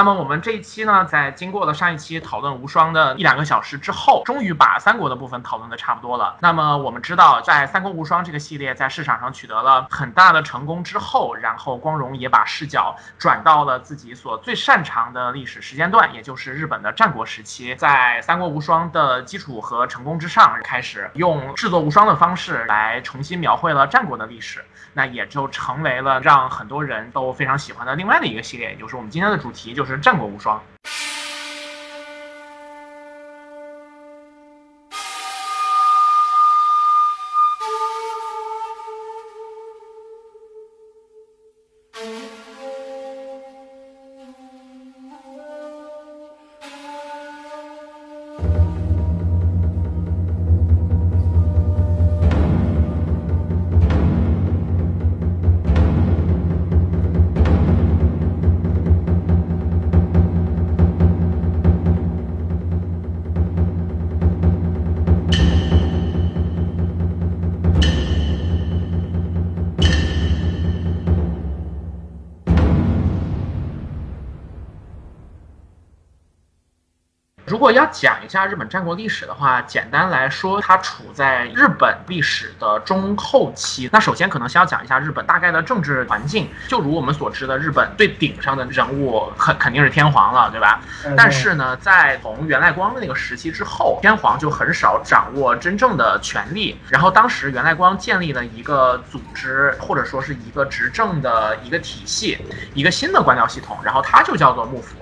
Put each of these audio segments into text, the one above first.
那么我们这一期呢，在经过了上一期讨论无双的一两个小时之后，终于把三国的部分讨论的差不多了。那么我们知道，在三国无双这个系列在市场上取得了很大的成功之后，然后光荣也把视角转到了自己所最擅长的历史时间段，也就是日本的战国时期。在三国无双的基础和成功之上，开始用制作无双的方式来重新描绘了战国的历史，那也就成为了让很多人都非常喜欢的另外的一个系列，也就是我们今天的主题，就是是战国无双。讲一下日本战国历史的话，简单来说，它处在日本历史的中后期。那首先可能先要讲一下日本大概的政治环境。就如我们所知的，日本最顶上的人物肯肯定是天皇了，对吧？但是呢，在从源赖光的那个时期之后，天皇就很少掌握真正的权力。然后当时源赖光建立了一个组织，或者说是一个执政的一个体系，一个新的官僚系统，然后它就叫做幕府。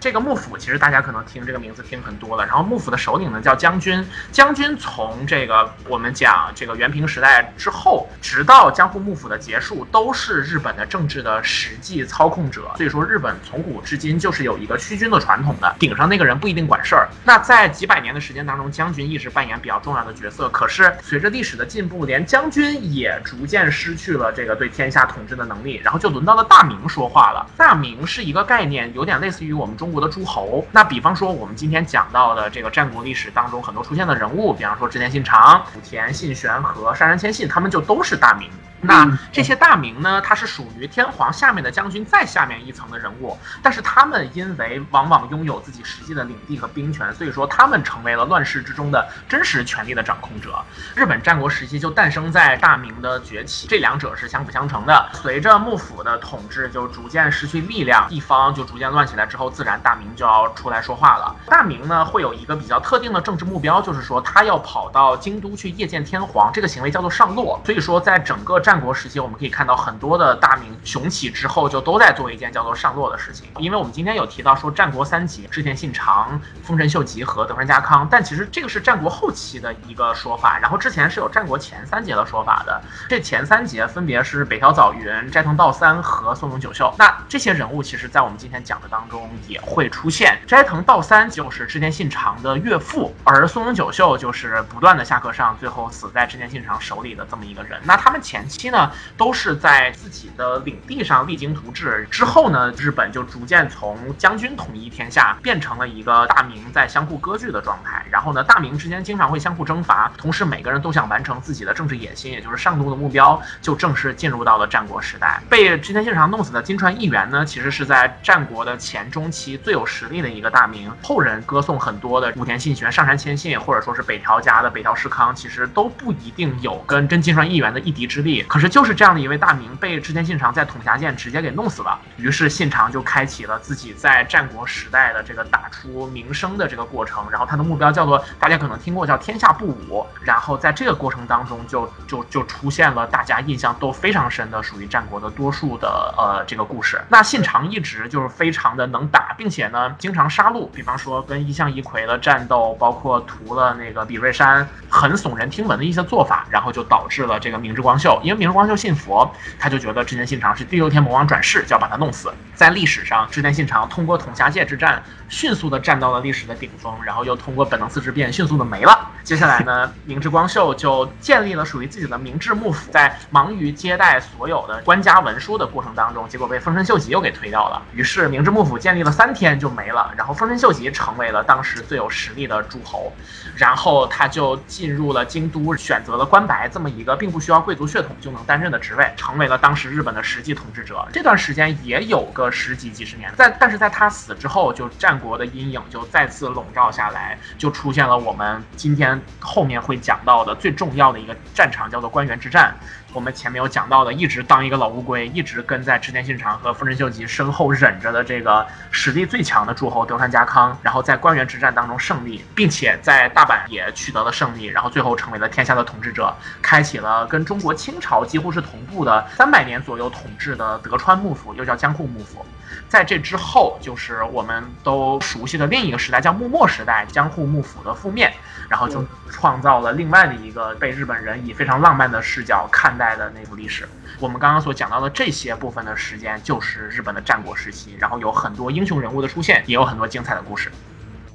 这个幕府其实大家可能听这个名字听很多了，然后幕府的首领呢叫将军，将军从这个我们讲这个元平时代之后，直到江户幕府的结束，都是日本的政治的实际操控者。所以说，日本从古至今就是有一个虚君的传统的，顶上那个人不一定管事儿。那在几百年的时间当中，将军一直扮演比较重要的角色。可是随着历史的进步，连将军也逐渐失去了这个对天下统治的能力，然后就轮到了大名说话了。大名是一个概念，有点类似于我们中。中国的诸侯，那比方说我们今天讲到的这个战国历史当中很多出现的人物，比方说织田信长、武田信玄和上杉谦信，他们就都是大名。那这些大名呢？他是属于天皇下面的将军再下面一层的人物，但是他们因为往往拥有自己实际的领地和兵权，所以说他们成为了乱世之中的真实权力的掌控者。日本战国时期就诞生在大明的崛起，这两者是相辅相成的。随着幕府的统治就逐渐失去力量，地方就逐渐乱起来之后，自然大明就要出来说话了。大明呢会有一个比较特定的政治目标，就是说他要跑到京都去谒见天皇，这个行为叫做上洛。所以说在整个战国时期，我们可以看到很多的大名雄起之后，就都在做一件叫做上洛的事情。因为我们今天有提到说战国三杰：织田信长、丰臣秀吉和德川家康，但其实这个是战国后期的一个说法。然后之前是有战国前三杰的说法的。这前三杰分别是北条早云、斋藤道三和松永久秀。那这些人物其实在我们今天讲的当中也会出现。斋藤道三就是织田信长的岳父，而松永久秀就是不断的下课上，最后死在织田信长手里的这么一个人。那他们前期期呢？都是在自己的领地上励精图治，之后呢，日本就逐渐从将军统一天下，变成了一个大明在相互割据的状态。然后呢，大明之间经常会相互征伐，同时每个人都想完成自己的政治野心，也就是上路的目标，就正式进入到了战国时代。被织田信长弄死的金川义元呢，其实是在战国的前中期最有实力的一个大明。后人歌颂很多的武田信玄、上杉谦信，或者说是北条家的北条氏康，其实都不一定有跟真金川义元的一敌之力。可是就是。这样的一位大名被织田信长在统辖舰直接给弄死了，于是信长就开启了自己在战国时代的这个打出名声的这个过程。然后他的目标叫做大家可能听过叫天下布武。然后在这个过程当中，就就就出现了大家印象都非常深的属于战国的多数的呃这个故事。那信长一直就是非常的能打，并且呢经常杀戮，比方说跟一向一葵的战斗，包括屠了那个比瑞山，很耸人听闻的一些做法，然后就导致了这个明智光秀，因为明光秀。信佛，他就觉得织田信长是第六天魔王转世，就要把他弄死。在历史上，织田信长通过统辖界之战，迅速的站到了历史的顶峰，然后又通过本能寺之变，迅速的没了。接下来呢，明智光秀就建立了属于自己的明智幕府，在忙于接待所有的官家文书的过程当中，结果被丰臣秀吉又给推掉了。于是明智幕府建立了三天就没了，然后丰臣秀吉成为了当时最有实力的诸侯，然后他就进入了京都，选择了关白这么一个并不需要贵族血统就能担任的。职位成为了当时日本的实际统治者。这段时间也有个十几几十年。但但是在他死之后，就战国的阴影就再次笼罩下来，就出现了我们今天后面会讲到的最重要的一个战场，叫做关原之战。我们前面有讲到的，一直当一个老乌龟，一直跟在织田信长和丰臣秀吉身后忍着的这个实力最强的诸侯德川家康，然后在关原之战当中胜利，并且在大阪也取得了胜利，然后最后成为了天下的统治者，开启了跟中国清朝几乎是同步的三百年左右统治的德川幕府，又叫江户幕府。在这之后，就是我们都熟悉的另一个时代，叫幕末时代，江户幕府的覆灭，然后就创造了另外的一个被日本人以非常浪漫的视角看待的那部历史。我们刚刚所讲到的这些部分的时间，就是日本的战国时期，然后有很多英雄人物的出现，也有很多精彩的故事。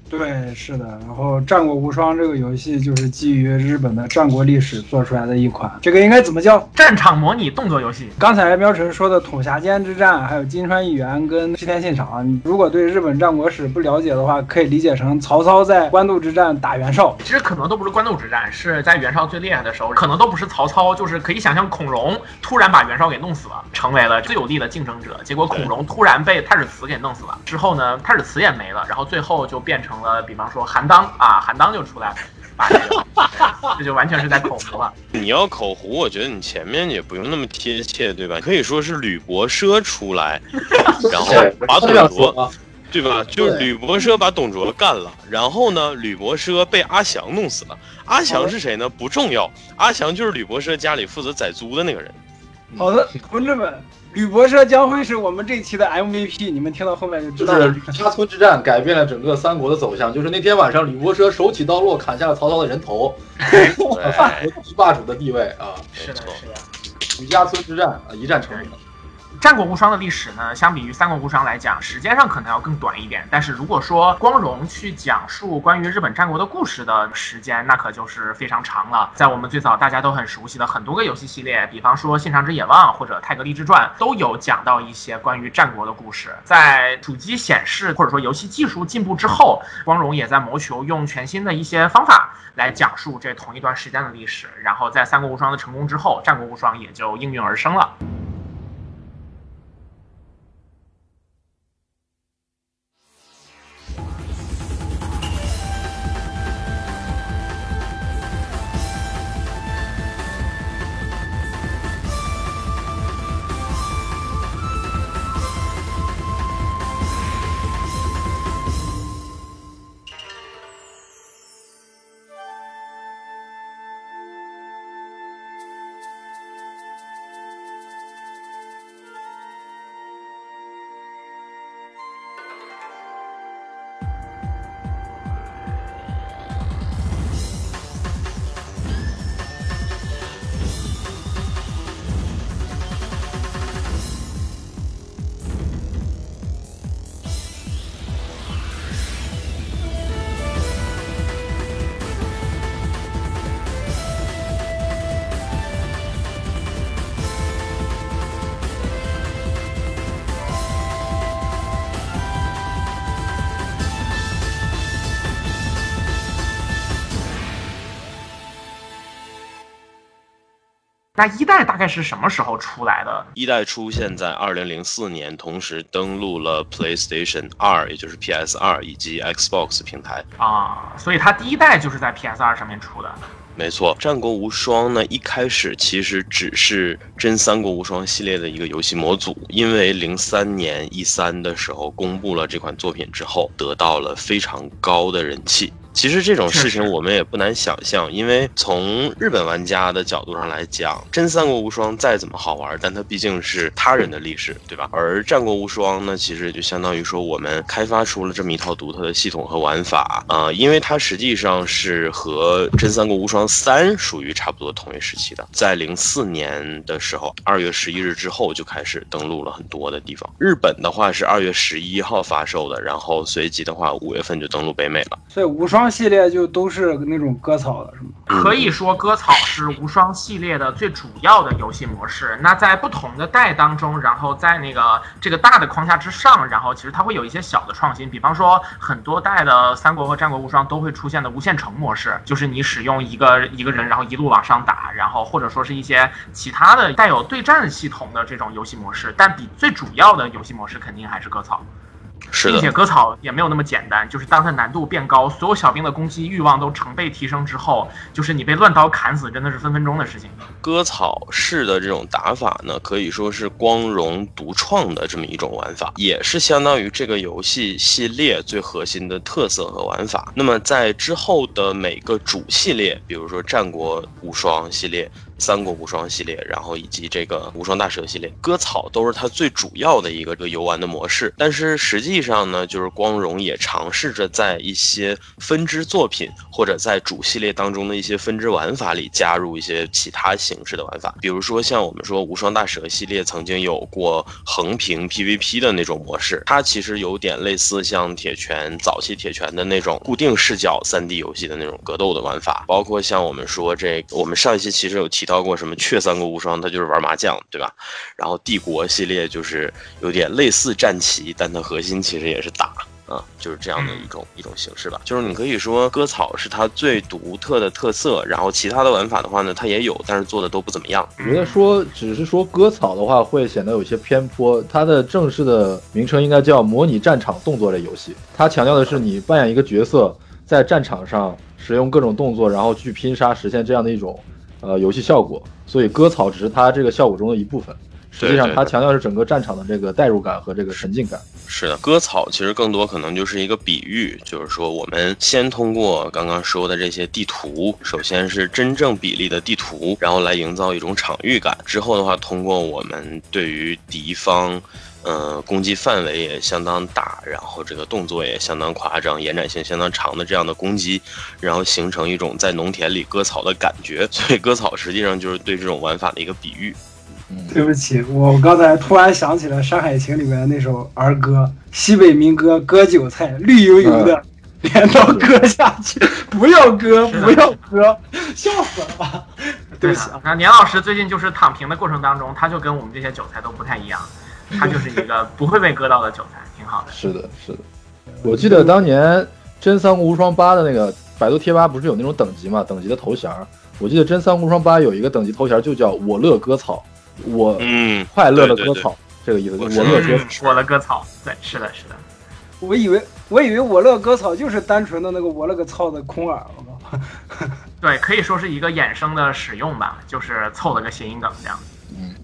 对，是的。然后《战国无双》这个游戏就是基于日本的战国历史做出来的一款，这个应该怎么叫？战场模拟动作游戏。刚才喵晨说的统辖间之战，还有金川议员跟织田信长，你如果对日本战国史不了解的话，可以理解成曹操在官渡之战打袁绍。其实可能都不是官渡之战，是在袁绍最厉害的时候，可能都不是曹操，就是可以想象孔融突然把袁绍给弄死了，成为了最有力的竞争者。结果孔融突然被太史慈给弄死了，之后呢，太史慈也没了，然后最后就变成。呃，比方说韩当啊，韩当就出来，这就完全是在口胡了。你要口胡，我觉得你前面也不用那么贴切，对吧？可以说是吕伯奢出来，然后把董卓，对吧？就是吕伯奢把董卓干了，然后呢，吕伯奢被阿祥弄死了。阿祥是谁呢？不重要，阿祥就是吕伯奢家里负责宰猪的那个人。好的，同志们。吕伯奢将会是我们这期的 MVP，你们听到后面就知道。是吕家村之战改变了整个三国的走向，就是那天晚上吕伯奢手起刀落砍下了曹操的人头 霸主的地位啊！是的，是的。吕家村之战啊，一战成名。战国无双的历史呢，相比于三国无双来讲，时间上可能要更短一点。但是如果说光荣去讲述关于日本战国的故事的时间，那可就是非常长了。在我们最早大家都很熟悉的很多个游戏系列，比方说《信长之野望》或者《泰格立志传》，都有讲到一些关于战国的故事。在主机显示或者说游戏技术进步之后，光荣也在谋求用全新的一些方法来讲述这同一段时间的历史。然后在三国无双的成功之后，战国无双也就应运而生了。那一代大概是什么时候出来的？一代出现在二零零四年，同时登陆了 PlayStation 二，也就是 PS 二以及 Xbox 平台啊，所以它第一代就是在 PS 二上面出的。没错，战国无双呢，一开始其实只是真三国无双系列的一个游戏模组，因为零三年 E 三的时候公布了这款作品之后，得到了非常高的人气。其实这种事情我们也不难想象，因为从日本玩家的角度上来讲，真三国无双再怎么好玩，但它毕竟是他人的历史，对吧？而战国无双呢，其实就相当于说我们开发出了这么一套独特的系统和玩法啊，因为它实际上是和真三国无双三属于差不多同一时期的，在零四年的时候，二月十一日之后就开始登陆了很多的地方。日本的话是二月十一号发售的，然后随即的话五月份就登陆北美了。所以无双。双系列就都是那种割草的，是吗？可以说割草是无双系列的最主要的游戏模式。那在不同的代当中，然后在那个这个大的框架之上，然后其实它会有一些小的创新。比方说，很多代的三国和战国无双都会出现的无限城模式，就是你使用一个一个人，然后一路往上打，然后或者说是一些其他的带有对战系统的这种游戏模式。但比最主要的游戏模式肯定还是割草。是的，并且割草也没有那么简单，就是当它难度变高，所有小兵的攻击欲望都成倍提升之后，就是你被乱刀砍死，真的是分分钟的事情。割草式的这种打法呢，可以说是光荣独创的这么一种玩法，也是相当于这个游戏系列最核心的特色和玩法。那么在之后的每个主系列，比如说战国无双系列。三国无双系列，然后以及这个无双大蛇系列，割草都是它最主要的一个这个游玩的模式。但是实际上呢，就是光荣也尝试着在一些分支作品或者在主系列当中的一些分支玩法里加入一些其他形式的玩法。比如说像我们说无双大蛇系列曾经有过横屏 PVP 的那种模式，它其实有点类似像铁拳早期铁拳的那种固定视角 3D 游戏的那种格斗的玩法。包括像我们说这，我们上一期其实有提到。过什么《雀三国无双》，它就是玩麻将，对吧？然后帝国系列就是有点类似战棋，但它核心其实也是打啊，就是这样的一种一种形式吧。就是你可以说割草是它最独特的特色，然后其他的玩法的话呢，它也有，但是做的都不怎么样。我觉得说只是说割草的话，会显得有些偏颇。它的正式的名称应该叫模拟战场动作类游戏，它强调的是你扮演一个角色，在战场上使用各种动作，然后去拼杀，实现这样的一种。呃，游戏效果，所以割草只是它这个效果中的一部分。实际上，它强调是整个战场的这个代入感和这个沉浸感。是的，割草其实更多可能就是一个比喻，就是说我们先通过刚刚说的这些地图，首先是真正比例的地图，然后来营造一种场域感。之后的话，通过我们对于敌方。呃，攻击范围也相当大，然后这个动作也相当夸张，延展性相当长的这样的攻击，然后形成一种在农田里割草的感觉。所以割草实际上就是对这种玩法的一个比喻。对不起，我刚才突然想起了《山海情》里面的那首儿歌，西北民歌，割韭菜，绿油油的，镰刀割下去，不要割，不要割，笑死了吧？对不起啊，那年老师最近就是躺平的过程当中，他就跟我们这些韭菜都不太一样。它就是一个不会被割到的韭菜，挺好的。是的，是的。我记得当年《真三国无双八》的那个百度贴吧不是有那种等级嘛？等级的头衔儿。我记得《真三国无双八》有一个等级头衔就叫“我乐割草”，我嗯快乐的割草，这个意思。我乐割，我乐割草。对，是的，是的。我以为我以为我乐割草就是单纯的那个我勒个操的空耳，我靠。对，可以说是一个衍生的使用吧，就是凑了个谐音梗这样。嗯。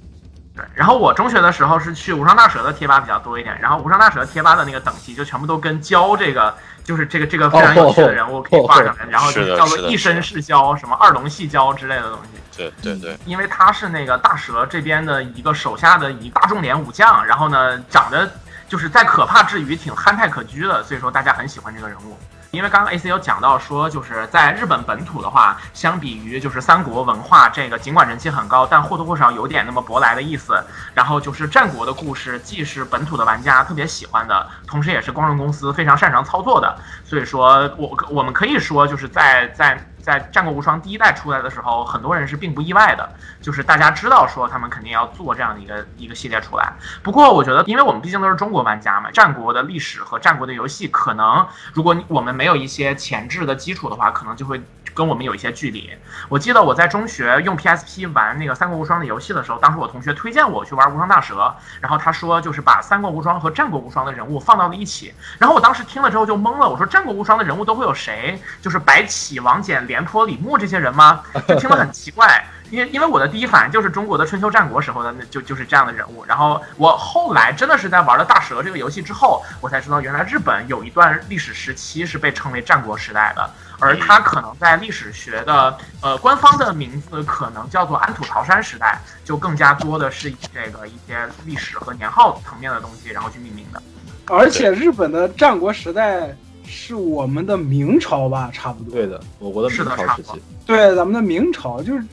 然后我中学的时候是去无双大蛇的贴吧比较多一点，然后无双大蛇贴吧的那个等级就全部都跟胶这个，就是这个这个非常有趣的人物可以挂上来，然后就叫做一身是胶，什么二龙戏胶之类的东西。对对对，因为他是那个大蛇这边的一个手下的一大重点武将，然后呢长得就是在可怕之余挺憨态可掬的，所以说大家很喜欢这个人物。因为刚刚 A C 有讲到说，就是在日本本土的话，相比于就是三国文化这个，尽管人气很高，但或多或少有点那么舶来的意思。然后就是战国的故事，既是本土的玩家特别喜欢的，同时也是光荣公司非常擅长操作的。所以说我我们可以说，就是在在。在《战国无双》第一代出来的时候，很多人是并不意外的，就是大家知道说他们肯定要做这样的一个一个系列出来。不过我觉得，因为我们毕竟都是中国玩家嘛，战国的历史和战国的游戏，可能如果我们没有一些前置的基础的话，可能就会。跟我们有一些距离。我记得我在中学用 PSP 玩那个《三国无双》的游戏的时候，当时我同学推荐我去玩《无双大蛇》，然后他说就是把《三国无双》和《战国无双》的人物放到了一起。然后我当时听了之后就懵了，我说《战国无双》的人物都会有谁？就是白起、王翦、廉颇、李牧这些人吗？就听了很奇怪。因为因为我的第一反应就是中国的春秋战国时候的那就就是这样的人物。然后我后来真的是在玩了大蛇这个游戏之后，我才知道原来日本有一段历史时期是被称为战国时代的。而它可能在历史学的呃官方的名字可能叫做安土桃山时代，就更加多的是以这个一些历史和年号层面的东西然后去命名的。而且日本的战国时代是我们的明朝吧，差不多。对的，我国的明朝时期。对，咱们的明朝就是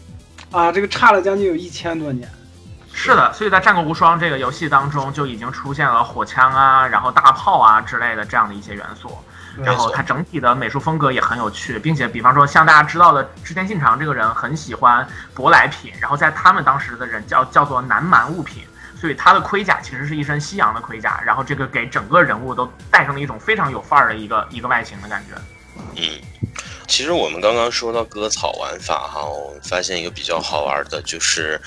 啊，这个差了将近有一千多年。是的，所以在《战国无双》这个游戏当中就已经出现了火枪啊，然后大炮啊之类的这样的一些元素。然后它整体的美术风格也很有趣，并且比方说像大家知道的织田信长这个人很喜欢舶来品，然后在他们当时的人叫叫做南蛮物品，所以他的盔甲其实是一身西洋的盔甲，然后这个给整个人物都带上了一种非常有范儿的一个一个外形的感觉。其实我们刚刚说到割草玩法哈，我发现一个比较好玩的，就是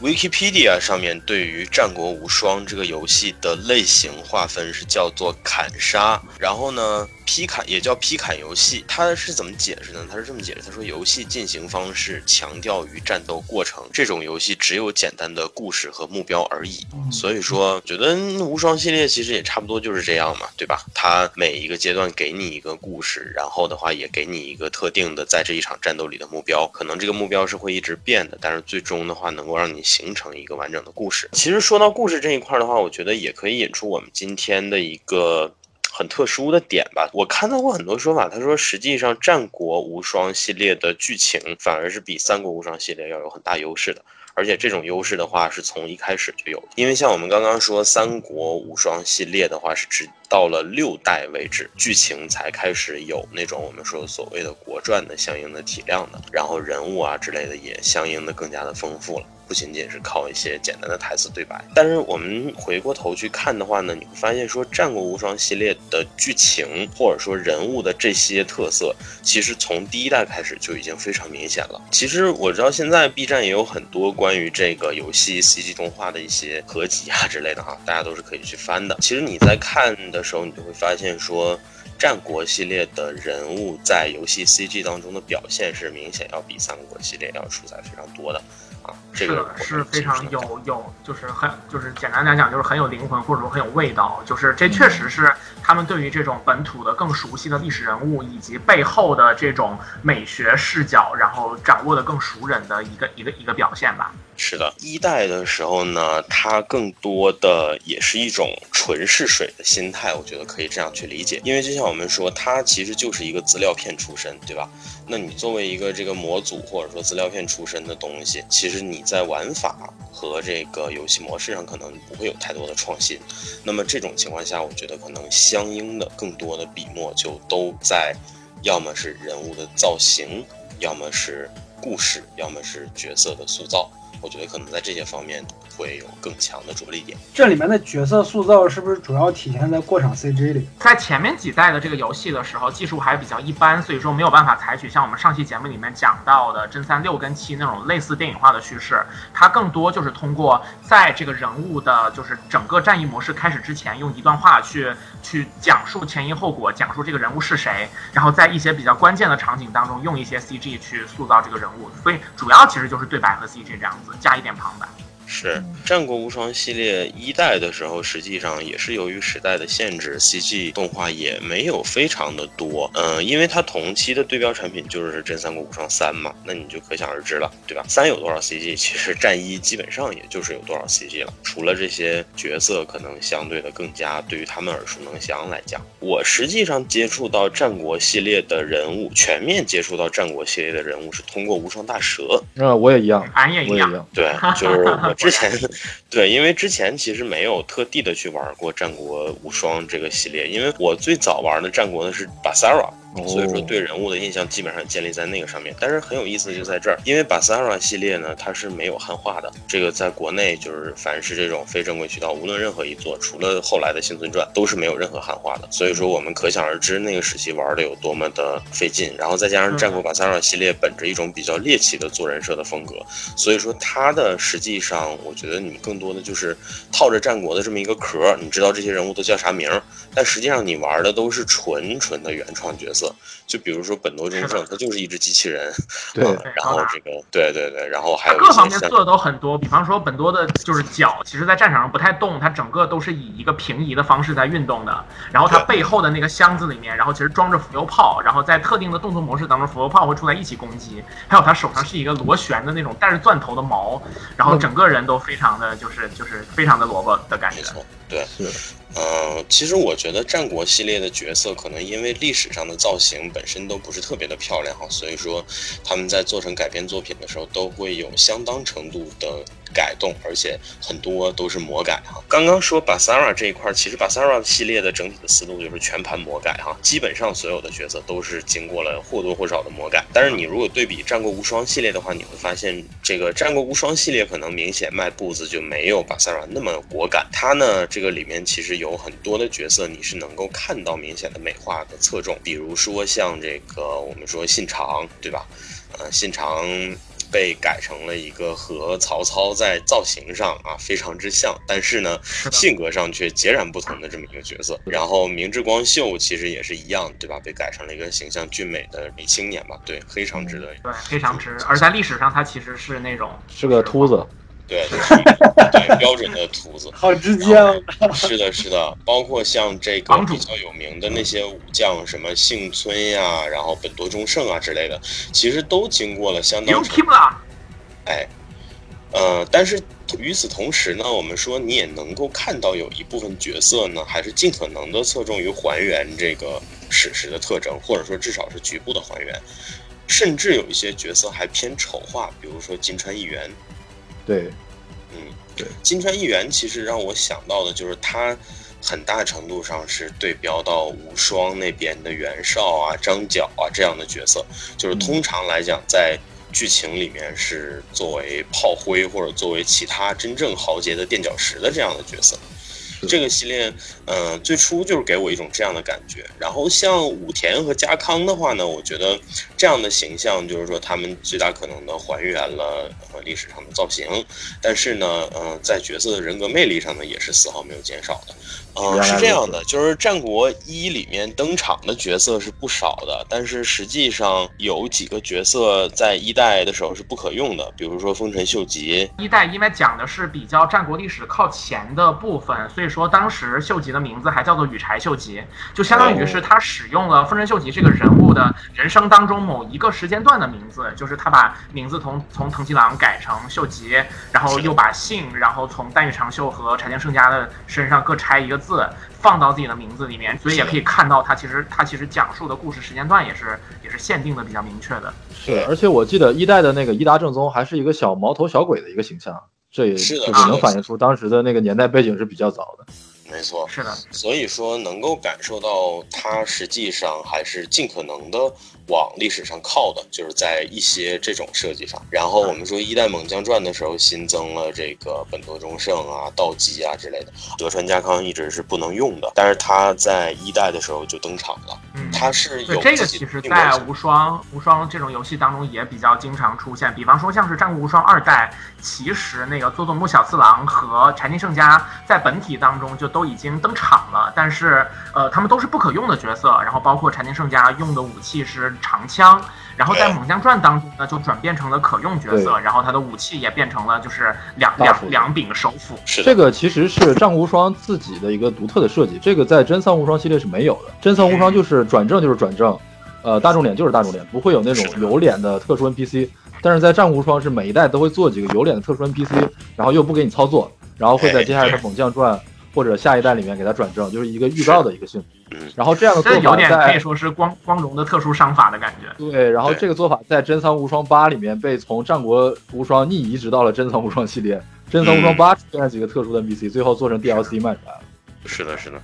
Wikipedia 上面对于《战国无双》这个游戏的类型划分是叫做砍杀，然后呢。劈砍也叫劈砍游戏，它是怎么解释呢？它是这么解释：他说，游戏进行方式强调于战斗过程，这种游戏只有简单的故事和目标而已。所以说，觉得无双系列其实也差不多就是这样嘛，对吧？它每一个阶段给你一个故事，然后的话也给你一个特定的在这一场战斗里的目标，可能这个目标是会一直变的，但是最终的话能够让你形成一个完整的故事。其实说到故事这一块的话，我觉得也可以引出我们今天的一个。很特殊的点吧，我看到过很多说法，他说实际上《战国无双》系列的剧情反而是比《三国无双》系列要有很大优势的，而且这种优势的话是从一开始就有，因为像我们刚刚说《三国无双》系列的话是直到了六代为止，剧情才开始有那种我们说所谓的国传的相应的体量的，然后人物啊之类的也相应的更加的丰富了。不仅仅是靠一些简单的台词对白，但是我们回过头去看的话呢，你会发现说《战国无双》系列的剧情或者说人物的这些特色，其实从第一代开始就已经非常明显了。其实我知道现在 B 站也有很多关于这个游戏 CG 动画的一些合集啊之类的哈，大家都是可以去翻的。其实你在看的时候，你就会发现说。战国系列的人物在游戏 CG 当中的表现是明显要比三国系列要出彩非常多的啊，这个是非常有有，就是很就是简单来讲就是很有灵魂或者说很有味道，就是这确实是他们对于这种本土的更熟悉的历史人物以及背后的这种美学视角，然后掌握的更熟人的一个一个一个表现吧。是的，一代的时候呢，它更多的也是一种纯试水的心态，我觉得可以这样去理解。因为就像我们说，它其实就是一个资料片出身，对吧？那你作为一个这个模组或者说资料片出身的东西，其实你在玩法和这个游戏模式上可能不会有太多的创新。那么这种情况下，我觉得可能相应的更多的笔墨就都在，要么是人物的造型，要么是故事，要么是角色的塑造。我觉得可能在这些方面会有更强的着力点。这里面的角色塑造是不是主要体现在过场 CG 里？在前面几代的这个游戏的时候，技术还比较一般，所以说没有办法采取像我们上期节目里面讲到的真三六跟七那种类似电影化的叙事。它更多就是通过在这个人物的，就是整个战役模式开始之前，用一段话去去讲述前因后果，讲述这个人物是谁，然后在一些比较关键的场景当中用一些 CG 去塑造这个人物。所以主要其实就是对白和 CG 这样子。加一点旁白。是《战国无双》系列一代的时候，实际上也是由于时代的限制，CG 动画也没有非常的多。嗯，因为它同期的对标产品就是《真三国无双三》嘛，那你就可想而知了，对吧？三有多少 CG？其实战一基本上也就是有多少 CG 了。除了这些角色可能相对的更加对于他们耳熟能详来讲，我实际上接触到战国系列的人物，全面接触到战国系列的人物是通过无双大蛇。那，我也一样，俺也一样，对，就是我。之前，对，因为之前其实没有特地的去玩过《战国无双》这个系列，因为我最早玩的战国呢是巴萨拉。所以说，对人物的印象基本上建立在那个上面。但是很有意思就在这儿，因为巴萨拉系列呢，它是没有汉化的。这个在国内就是凡是这种非正规渠道，无论任何一座，除了后来的《星存传》，都是没有任何汉化的。所以说，我们可想而知那个时期玩的有多么的费劲。然后再加上战国巴萨拉系列本着一种比较猎奇的做人设的风格，所以说它的实际上，我觉得你更多的就是套着战国的这么一个壳，你知道这些人物都叫啥名，但实际上你玩的都是纯纯的原创角色。就比如说本多忠胜，他就是一只机器人，对，然后这个，对对对，然后还有各方面做的都很多。比方说本多的就是脚，其实在战场上不太动，它整个都是以一个平移的方式在运动的。然后它背后的那个箱子里面，然后其实装着浮游炮，然后在特定的动作模式当中，浮游炮会出来一起攻击。还有他手上是一个螺旋的那种带着钻头的毛，然后整个人都非常的就是就是非常的萝卜的感觉。没错，对，嗯，其实我觉得战国系列的角色可能因为历史上的造型本身都不是特别的漂亮哈，所以说他们在做成改编作品的时候都会有相当程度的改动，而且很多都是魔改哈。刚刚说 Basara 这一块，其实 Basara 系列的整体的思路就是全盘魔改哈，基本上所有的角色都是经过了或多或少的魔改。但是你如果对比战国无双系列的话，你会发现这个战国无双系列可能明显迈步子就没有 Basara 那么果敢。它呢，这个里面其实有很多的角色，你是能够看到明显的美化的侧重，比如说像这个我们说信长，对吧？呃，信长。被改成了一个和曹操在造型上啊非常之像，但是呢性格上却截然不同的这么一个角色。然后明智光秀其实也是一样，对吧？被改成了一个形象俊美的女青年吧？对，非常值得。对，非常值。而在历史上，他其实是那种是个秃子。对，对，标准的秃子，好直接啊！是的，是的，包括像这个比较有名的那些武将，什么幸村呀，然后本多忠胜啊之类的，其实都经过了相当。哎，呃，但是与此同时呢，我们说你也能够看到有一部分角色呢，还是尽可能的侧重于还原这个史实的特征，或者说至少是局部的还原，甚至有一些角色还偏丑化，比如说金川议员。对，嗯，对，金川议员其实让我想到的就是他很大程度上是对标到无双那边的袁绍啊、张角啊这样的角色，就是通常来讲在剧情里面是作为炮灰或者作为其他真正豪杰的垫脚石的这样的角色。这个系列，嗯，最初就是给我一种这样的感觉。然后像武田和家康的话呢，我觉得这样的形象就是说他们最大可能的还原了呃历史上的造型，但是呢，嗯，在角色的人格魅力上呢，也是丝毫没有减少的。嗯，是这样的，就是战国一里面登场的角色是不少的，但是实际上有几个角色在一代的时候是不可用的，比如说丰臣秀吉。一代因为讲的是比较战国历史靠前的部分，所以说当时秀吉的名字还叫做羽柴秀吉，就相当于是他使用了丰臣秀吉这个人物的人生当中某一个时间段的名字，就是他把名字从从藤吉郎改成秀吉，然后又把姓，然后从丹羽长秀和柴田胜家的身上各拆一个。字放到自己的名字里面，所以也可以看到，他其实他其实讲述的故事时间段也是也是限定的比较明确的。是，而且我记得一代的那个伊达正宗还是一个小毛头小鬼的一个形象，这也就是能反映出当时的那个年代背景是比较早的。没错，是的。所以说能够感受到他实际上还是尽可能的。往历史上靠的，就是在一些这种设计上。然后我们说《一代猛将传》的时候，新增了这个本多忠胜啊、道基啊之类的。德川家康一直是不能用的，但是他在一代的时候就登场了。嗯，他是有这个，其实，在无双无双这种游戏当中也比较经常出现。比方说，像是《战国无双二代》，其实那个佐佐木小次郎和柴田胜家在本体当中就都已经登场了，但是呃，他们都是不可用的角色。然后包括柴田胜家用的武器是。长枪，然后在《猛将传》当中呢，就转变成了可用角色，然后他的武器也变成了就是两两两柄手斧。是这个其实是战无双自己的一个独特的设计，这个在真三无双系列是没有的。真三无双就是转正就是转正，呃，大众脸就是大众脸，不会有那种有脸的特殊 NPC。但是在战无双是每一代都会做几个有脸的特殊 NPC，然后又不给你操作，然后会在接下来的《猛将传》。或者下一代里面给他转正，就是一个预告的一个性质。然后这样的做法有点可以说是光光荣的特殊商法的感觉。对，然后这个做法在真三无双八里面被从战国无双逆移植到了真三无双系列。真三无双八出现了几个特殊的 NPC，最后做成 DLC 卖出来了。是的，是的。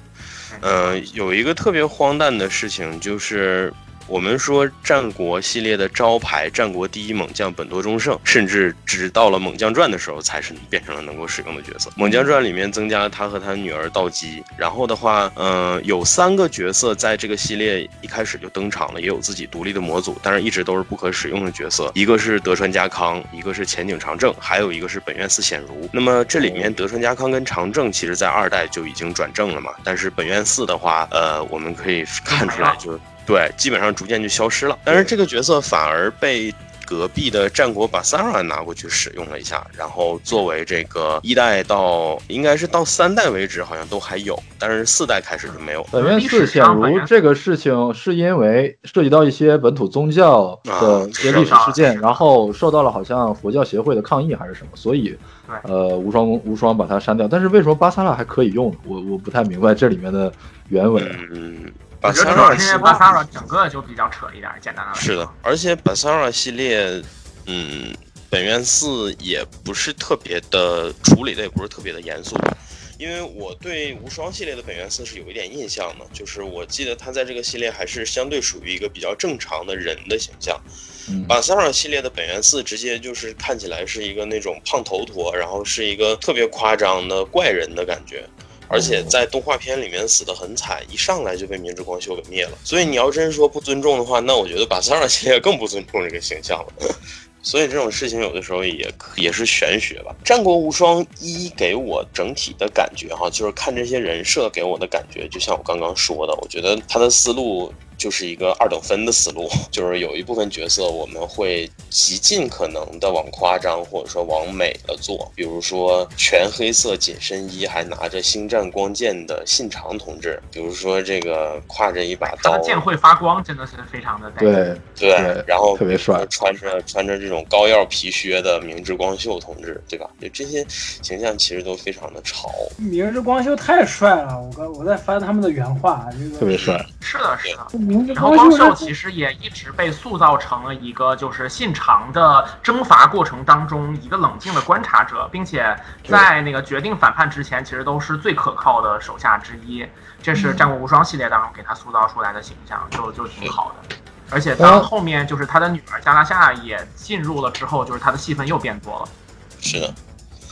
呃，有一个特别荒诞的事情就是。我们说战国系列的招牌，战国第一猛将本多忠胜，甚至直到了猛将传的时候，才是变成了能够使用的角色。猛将传里面增加了他和他女儿道基，然后的话，嗯，有三个角色在这个系列一开始就登场了，也有自己独立的模组，但是一直都是不可使用的角色。一个是德川家康，一个是前景长政，还有一个是本院寺显如。那么这里面德川家康跟长政，其实在二代就已经转正了嘛，但是本院寺的话，呃，我们可以看出来就。对，基本上逐渐就消失了。但是这个角色反而被隔壁的战国把 Sara 拿过去使用了一下，然后作为这个一代到应该是到三代为止，好像都还有，但是四代开始就没有。本院四显如这个事情是因为涉及到一些本土宗教的一些历史事件，然后受到了好像佛教协会的抗议还是什么，所以呃无双无双把它删掉。但是为什么巴萨拉还可以用？我我不太明白这里面的原委。嗯。我觉得主要是因为巴萨尔整个就比较扯一点，简单的是的，而且巴萨尔系列，嗯，本院四也不是特别的处理的，也不是特别的严肃。因为我对无双系列的本愿寺是有一点印象的，就是我记得他在这个系列还是相对属于一个比较正常的人的形象。巴萨尔系列的本愿寺直接就是看起来是一个那种胖头陀，然后是一个特别夸张的怪人的感觉，而且在动画片里面死得很惨，一上来就被明智光秀给灭了。所以你要真说不尊重的话，那我觉得把萨尔系列更不尊重这个形象了。所以这种事情有的时候也也是玄学吧。战国无双一给我整体的感觉哈，就是看这些人设给我的感觉，就像我刚刚说的，我觉得他的思路。就是一个二等分的思路，就是有一部分角色我们会极尽可能的往夸张或者说往美的做，比如说全黑色紧身衣还拿着星战光剑的信长同志，比如说这个挎着一把刀，他的剑会发光，真的是非常的对对，然后特别帅，穿着穿着这种高腰皮靴的明智光秀同志，对吧？就这些形象其实都非常的潮。明智光秀太帅了，我刚我在翻他们的原话，这个特别帅，是的，是的。然后光秀其实也一直被塑造成了一个就是信长的征伐过程当中一个冷静的观察者，并且在那个决定反叛之前，其实都是最可靠的手下之一。这是战国无双系列当中给他塑造出来的形象，就就挺好的。而且当后面就是他的女儿加拉夏也进入了之后，就是他的戏份又变多了。是的。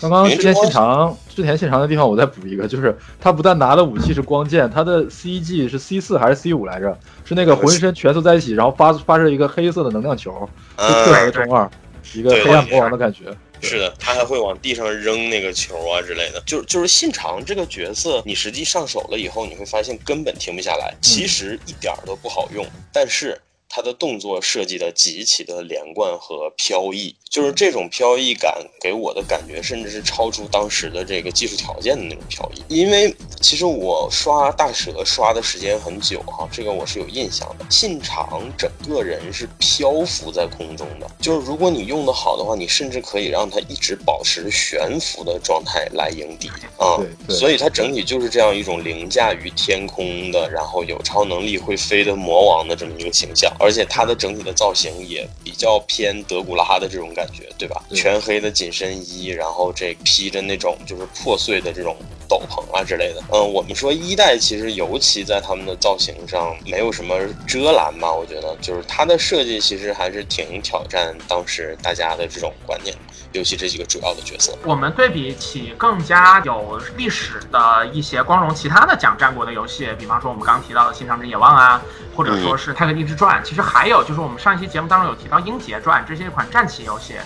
刚刚之前信长之前信长的地方，我再补一个，就是他不但拿的武器是光剑，他的 C G 是 C 四还是 C 五来着？是那个浑身蜷缩在一起，然后发发射一个黑色的能量球，就特别中二，一个黑暗魔王的感觉。是的，他还会往地上扔那个球啊之类的。就就是信长这个角色，你实际上手了以后，你会发现根本停不下来，其实一点都不好用，但是。他的动作设计的极其的连贯和飘逸，就是这种飘逸感给我的感觉，甚至是超出当时的这个技术条件的那种飘逸。因为其实我刷大蛇刷的时间很久哈，这个我是有印象的。信长整个人是漂浮在空中的，就是如果你用的好的话，你甚至可以让他一直保持悬浮的状态来迎敌啊。所以它整体就是这样一种凌驾于天空的，然后有超能力会飞的魔王的这么一个形象。而且它的整体的造型也比较偏德古拉的这种感觉，对吧？全黑的紧身衣，然后这披着那种就是破碎的这种斗篷啊之类的。嗯，我们说一代其实尤其在他们的造型上没有什么遮拦吧？我觉得就是它的设计其实还是挺挑战当时大家的这种观念。尤其这几个主要的角色，我们对比起更加有历史的一些光荣其他的讲战国的游戏，比方说我们刚刚提到的《新长之野望》啊，或者说是《泰格帝之传》，其实还有就是我们上一期节目当中有提到《英杰传》这些一款战棋游戏。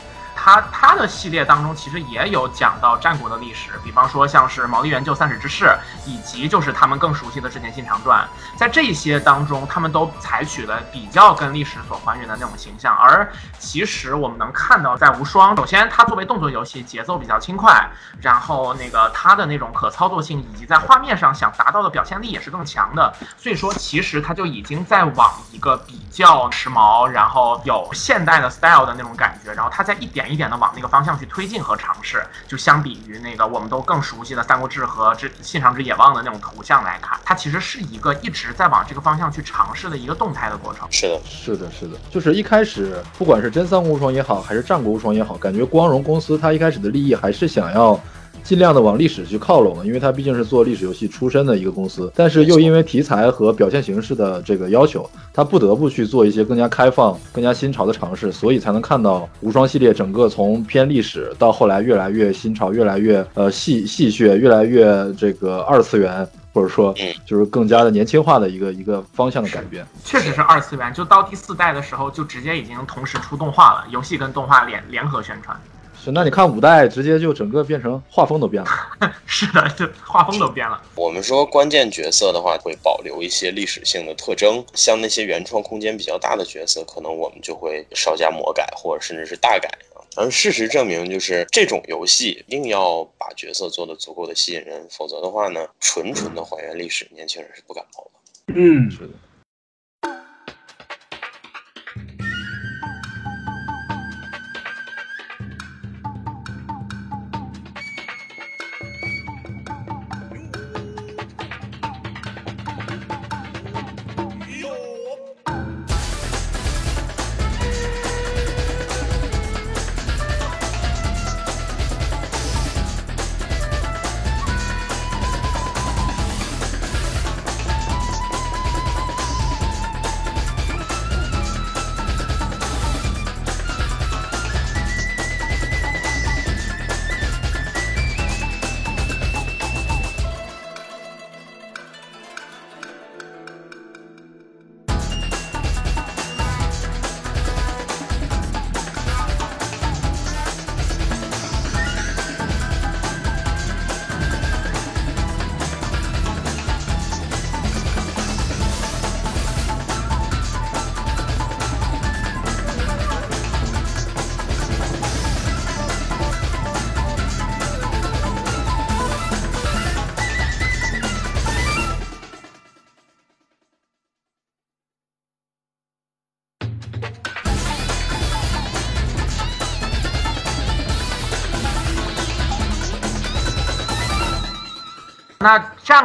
它它的系列当中其实也有讲到战国的历史，比方说像是毛利元就三史之事，以及就是他们更熟悉的《织田信长传》。在这些当中，他们都采取了比较跟历史所还原的那种形象。而其实我们能看到，在无双，首先它作为动作游戏，节奏比较轻快，然后那个它的那种可操作性以及在画面上想达到的表现力也是更强的。所以说，其实它就已经在往一个比较时髦，然后有现代的 style 的那种感觉，然后它在一点。一点的往那个方向去推进和尝试，就相比于那个我们都更熟悉的《三国志》和《之信长之野望》的那种图像来看，它其实是一个一直在往这个方向去尝试的一个动态的过程。是的，是的，是的，就是一开始不管是真三国无双也好，还是战国无双也好，感觉光荣公司它一开始的利益还是想要。尽量的往历史去靠拢因为它毕竟是做历史游戏出身的一个公司，但是又因为题材和表现形式的这个要求，它不得不去做一些更加开放、更加新潮的尝试，所以才能看到无双系列整个从偏历史到后来越来越新潮、越来越呃戏戏谑、越来越这个二次元，或者说就是更加的年轻化的一个一个方向的改变。确实是二次元，就到第四代的时候，就直接已经同时出动画了，游戏跟动画联联合宣传。是，那你看五代直接就整个变成画风都变了。是的，这画风都变了。我们说关键角色的话，会保留一些历史性的特征，像那些原创空间比较大的角色，可能我们就会稍加魔改，或者甚至是大改啊。而事实证明，就是这种游戏一定要把角色做得足够的吸引人，否则的话呢，纯纯的还原历史，年轻人是不感冒的。嗯，是的。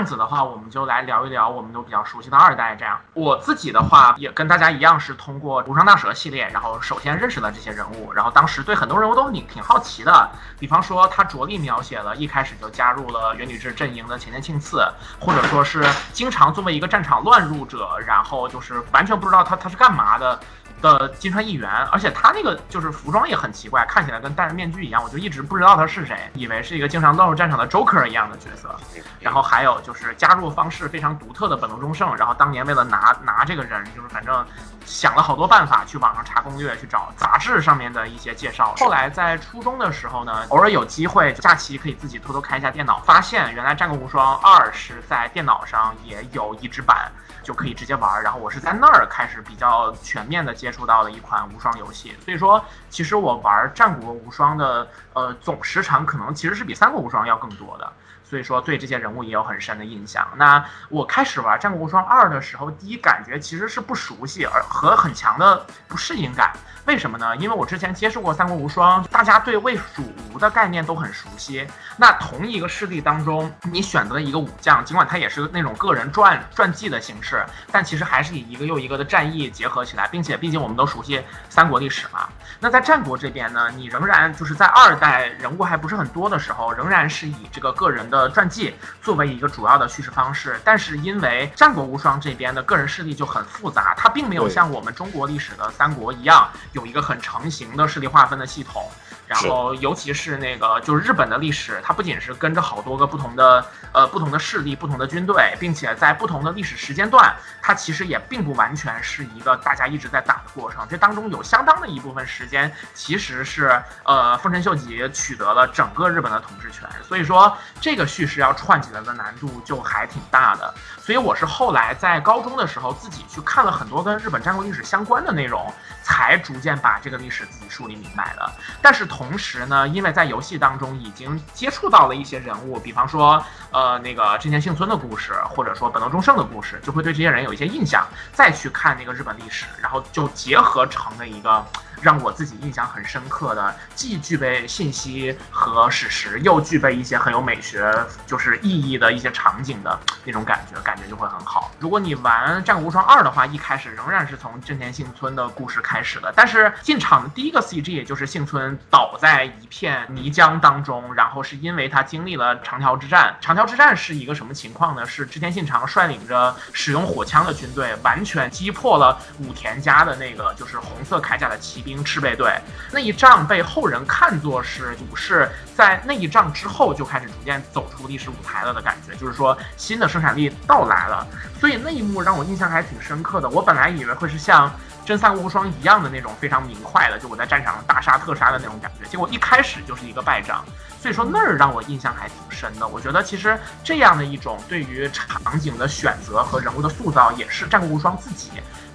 子的话，我们就来聊一聊我们都比较熟悉的二代。这样，我自己的话也跟大家一样，是通过无双大蛇系列，然后首先认识了这些人物，然后当时对很多人物都挺挺好奇的。比方说，他着力描写了一开始就加入了元女志阵营的前田庆次，或者说是经常作为一个战场乱入者，然后就是完全不知道他他是干嘛的。的金川议员，而且他那个就是服装也很奇怪，看起来跟戴着面具一样，我就一直不知道他是谁，以为是一个经常乱入战场的 Joker 一样的角色。然后还有就是加入方式非常独特的本能中胜，然后当年为了拿拿这个人，就是反正想了好多办法，去网上查攻略，去找杂志上面的一些介绍。后来在初中的时候呢，偶尔有机会假期可以自己偷偷开一下电脑，发现原来《战国无双二》是在电脑上也有移植版。就可以直接玩，然后我是在那儿开始比较全面的接接触到的一款无双游戏，所以说其实我玩战国无双的呃总时长可能其实是比三国无双要更多的，所以说对这些人物也有很深的印象。那我开始玩战国无双二的时候，第一感觉其实是不熟悉，而和很强的不适应感。为什么呢？因为我之前接触过三国无双，大家对魏蜀吴的概念都很熟悉。那同一个势力当中，你选择了一个武将，尽管他也是那种个人传传记的形式，但其实还是以一个又一个的战役结合起来，并且毕竟我们都熟悉三国历史嘛。那在战国这边呢，你仍然就是在二代人物还不是很多的时候，仍然是以这个个人的传记作为一个主要的叙事方式。但是因为战国无双这边的个人势力就很复杂，它并没有像我们中国历史的三国一样。有一个很成型的势力划分的系统，然后尤其是那个就是日本的历史，它不仅是跟着好多个不同的呃不同的势力、不同的军队，并且在不同的历史时间段，它其实也并不完全是一个大家一直在打的过程。这当中有相当的一部分时间，其实是呃丰臣秀吉取得了整个日本的统治权，所以说这个叙事要串起来的难度就还挺大的。所以我是后来在高中的时候自己去看了很多跟日本战国历史相关的内容，才逐渐把这个历史自己梳理明白的。但是同时呢，因为在游戏当中已经接触到了一些人物，比方说呃那个真田幸村的故事，或者说本能忠胜的故事，就会对这些人有一些印象。再去看那个日本历史，然后就结合成了一个。让我自己印象很深刻的，既具备信息和史实，又具备一些很有美学就是意义的一些场景的那种感觉，感觉就会很好。如果你玩《战国无双二》的话，一开始仍然是从真田幸村的故事开始的，但是进场的第一个 CG 也就是幸村倒在一片泥浆当中，然后是因为他经历了长条之战。长条之战是一个什么情况呢？是织田信长率领着使用火枪的军队，完全击破了武田家的那个就是红色铠甲的骑。兵赤备队那一仗被后人看作是武士在那一仗之后就开始逐渐走出历史舞台了的感觉，就是说新的生产力到来了。所以那一幕让我印象还挺深刻的。我本来以为会是像真三国无双一样的那种非常明快的，就我在战场上大杀特杀的那种感觉，结果一开始就是一个败仗。所以说那儿让我印象还挺深的。我觉得其实这样的一种对于场景的选择和人物的塑造，也是战国无双自己。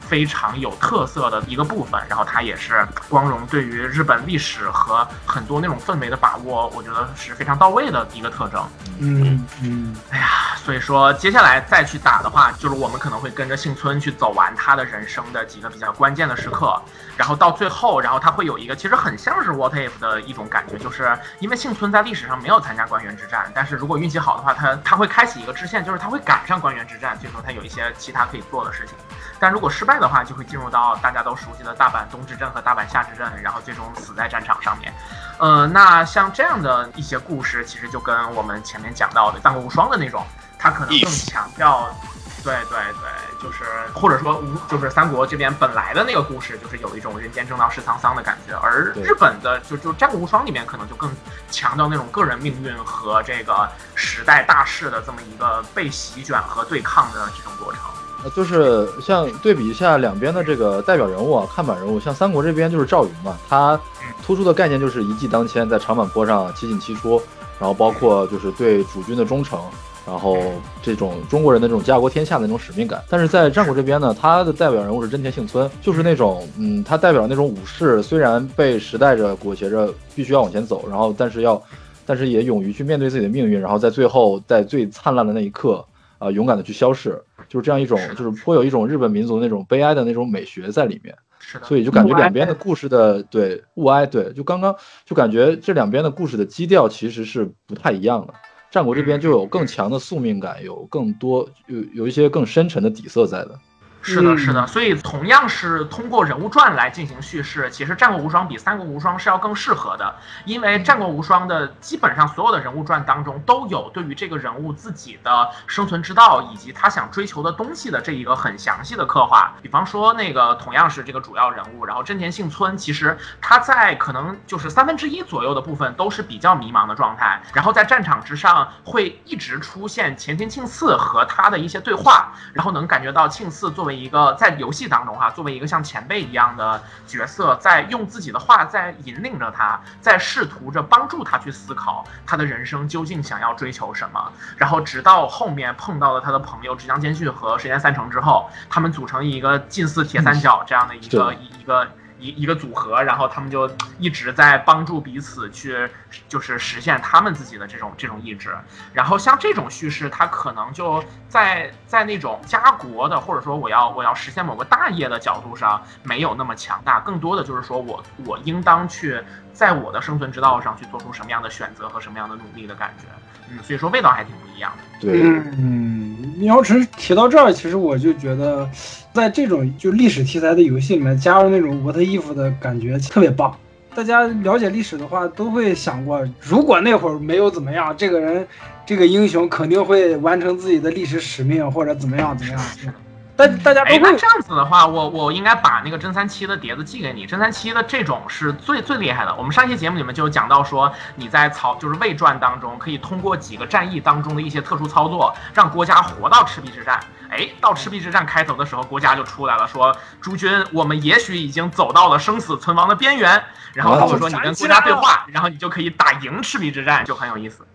非常有特色的一个部分，然后它也是光荣对于日本历史和很多那种氛围的把握，我觉得是非常到位的一个特征。嗯嗯，哎呀，所以说接下来再去打的话，就是我们可能会跟着幸村去走完他的人生的几个比较关键的时刻，然后到最后，然后他会有一个其实很像是 What If 的一种感觉，就是因为幸村在历史上没有参加官员之战，但是如果运气好的话，他他会开启一个支线，就是他会赶上官员之战，所以说他有一些其他可以做的事情。但如果失败的话，就会进入到大家都熟悉的大阪东之阵和大阪下之阵，然后最终死在战场上面。呃，那像这样的一些故事，其实就跟我们前面讲到的《战国无双》的那种，它可能更强调，对对对，就是或者说无就是三国这边本来的那个故事，就是有一种人间正道是沧桑的感觉，而日本的就就《战国无双》里面可能就更强调那种个人命运和这个时代大势的这么一个被席卷和对抗的这种过程。就是像对比一下两边的这个代表人物啊，看板人物，像三国这边就是赵云嘛，他突出的概念就是一骑当千，在长坂坡上七进七出，然后包括就是对主君的忠诚，然后这种中国人的这种家国天下的那种使命感。但是在战国这边呢，他的代表人物是真田幸村，就是那种嗯，他代表那种武士，虽然被时代着裹挟着，必须要往前走，然后但是要，但是也勇于去面对自己的命运，然后在最后在最灿烂的那一刻。啊，勇敢的去消逝，就是这样一种，就是颇有一种日本民族那种悲哀的那种美学在里面。是的，所以就感觉两边的故事的对物哀，对，就刚刚就感觉这两边的故事的基调其实是不太一样的。战国这边就有更强的宿命感，有更多有有一些更深沉的底色在的。是的，嗯是的，所以同样是通过人物传来进行叙事，其实《战国无双》比《三国无双》是要更适合的，因为《战国无双》的基本上所有的人物传当中都有对于这个人物自己的生存之道以及他想追求的东西的这一个很详细的刻画。比方说那个同样是这个主要人物，然后真田幸村，其实他在可能就是三分之一左右的部分都是比较迷茫的状态，然后在战场之上会一直出现前田庆次和他的一些对话，然后能感觉到庆次作为一个在游戏当中哈、作为一个像前辈一样的角色，在用自己的话在引领着他，在试图着帮助他去思考他的人生究竟想要追求什么。然后直到后面碰到了他的朋友直江兼续和神间三成之后，他们组成一个近似铁三角这样的一个、一个。一一个组合，然后他们就一直在帮助彼此去，就是实现他们自己的这种这种意志。然后像这种叙事，它可能就在在那种家国的，或者说我要我要实现某个大业的角度上，没有那么强大。更多的就是说我我应当去在我的生存之道上去做出什么样的选择和什么样的努力的感觉。嗯，所以说味道还挺不一样的。对，嗯，苗晨提到这儿，其实我就觉得，在这种就历史题材的游戏里面，加入那种 what if 的感觉特别棒。大家了解历史的话，都会想过，如果那会儿没有怎么样，这个人，这个英雄肯定会完成自己的历史使命，或者怎么样怎么样。但大家都哎，那这样子的话，我我应该把那个真三七的碟子寄给你。真三七的这种是最最厉害的。我们上一期节目里面就有讲到说，你在曹就是魏传当中，可以通过几个战役当中的一些特殊操作，让国家活到赤壁之战。哎，到赤壁之战开头的时候，国家就出来了，说诸君，我们也许已经走到了生死存亡的边缘。然后如果说你跟国家对话，然后你就可以打赢赤壁之战，就很有意思。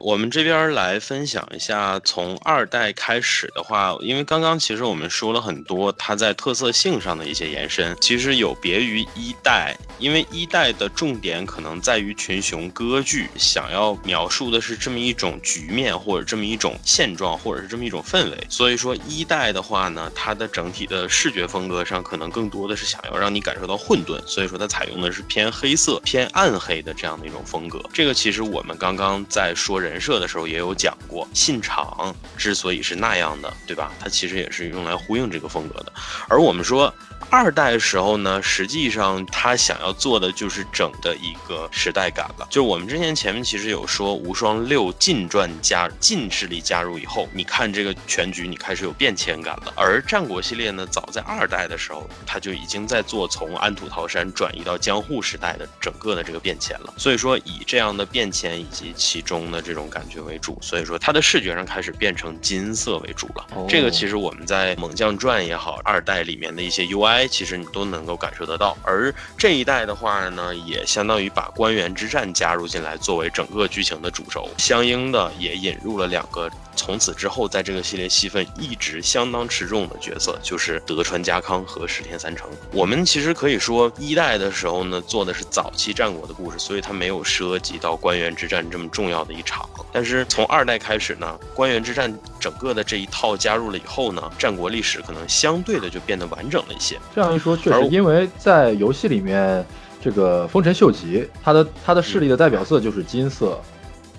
我们这边来分享一下，从二代开始的话，因为刚刚其实我们说了很多它在特色性上的一些延伸，其实有别于一代，因为一代的重点可能在于群雄割据，想要描述的是这么一种局面或者这么一种现状或者是这么一种氛围，所以说一代的话呢，它的整体的视觉风格上可能更多的是想要让你感受到混沌，所以说它采用的是偏黑色、偏暗黑的这样的一种风格。这个其实我们刚刚在说人。人设的时候也有讲过，信长之所以是那样的，对吧？它其实也是用来呼应这个风格的。而我们说二代的时候呢，实际上他想要做的就是整的一个时代感了。就是我们之前前面其实有说，无双六近传加近势力加入以后，你看这个全局，你开始有变迁感了。而战国系列呢，早在二代的时候，他就已经在做从安土桃山转移到江户时代的整个的这个变迁了。所以说，以这样的变迁以及其中的这种感觉为主，所以说它的视觉上开始变成金色为主了。哦这个其实我们在猛将传也好，二代里面的一些 UI，其实你都能够感受得到。而这一代的话呢，也相当于把官员之战加入进来，作为整个剧情的主轴，相应的也引入了两个。从此之后，在这个系列戏份一直相当吃重的角色，就是德川家康和石田三成。我们其实可以说，一代的时候呢，做的是早期战国的故事，所以它没有涉及到关原之战这么重要的一场。但是从二代开始呢，关原之战整个的这一套加入了以后呢，战国历史可能相对的就变得完整了一些。这样一说，确实，因为在游戏里面，这个丰臣秀吉，他的他的势力的代表色就是金色，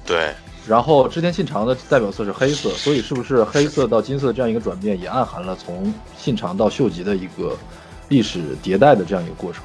对，然后织田信长的代表色是黑色，所以是不是黑色到金色这样一个转变，也暗含了从信长到秀吉的一个历史迭代的这样一个过程？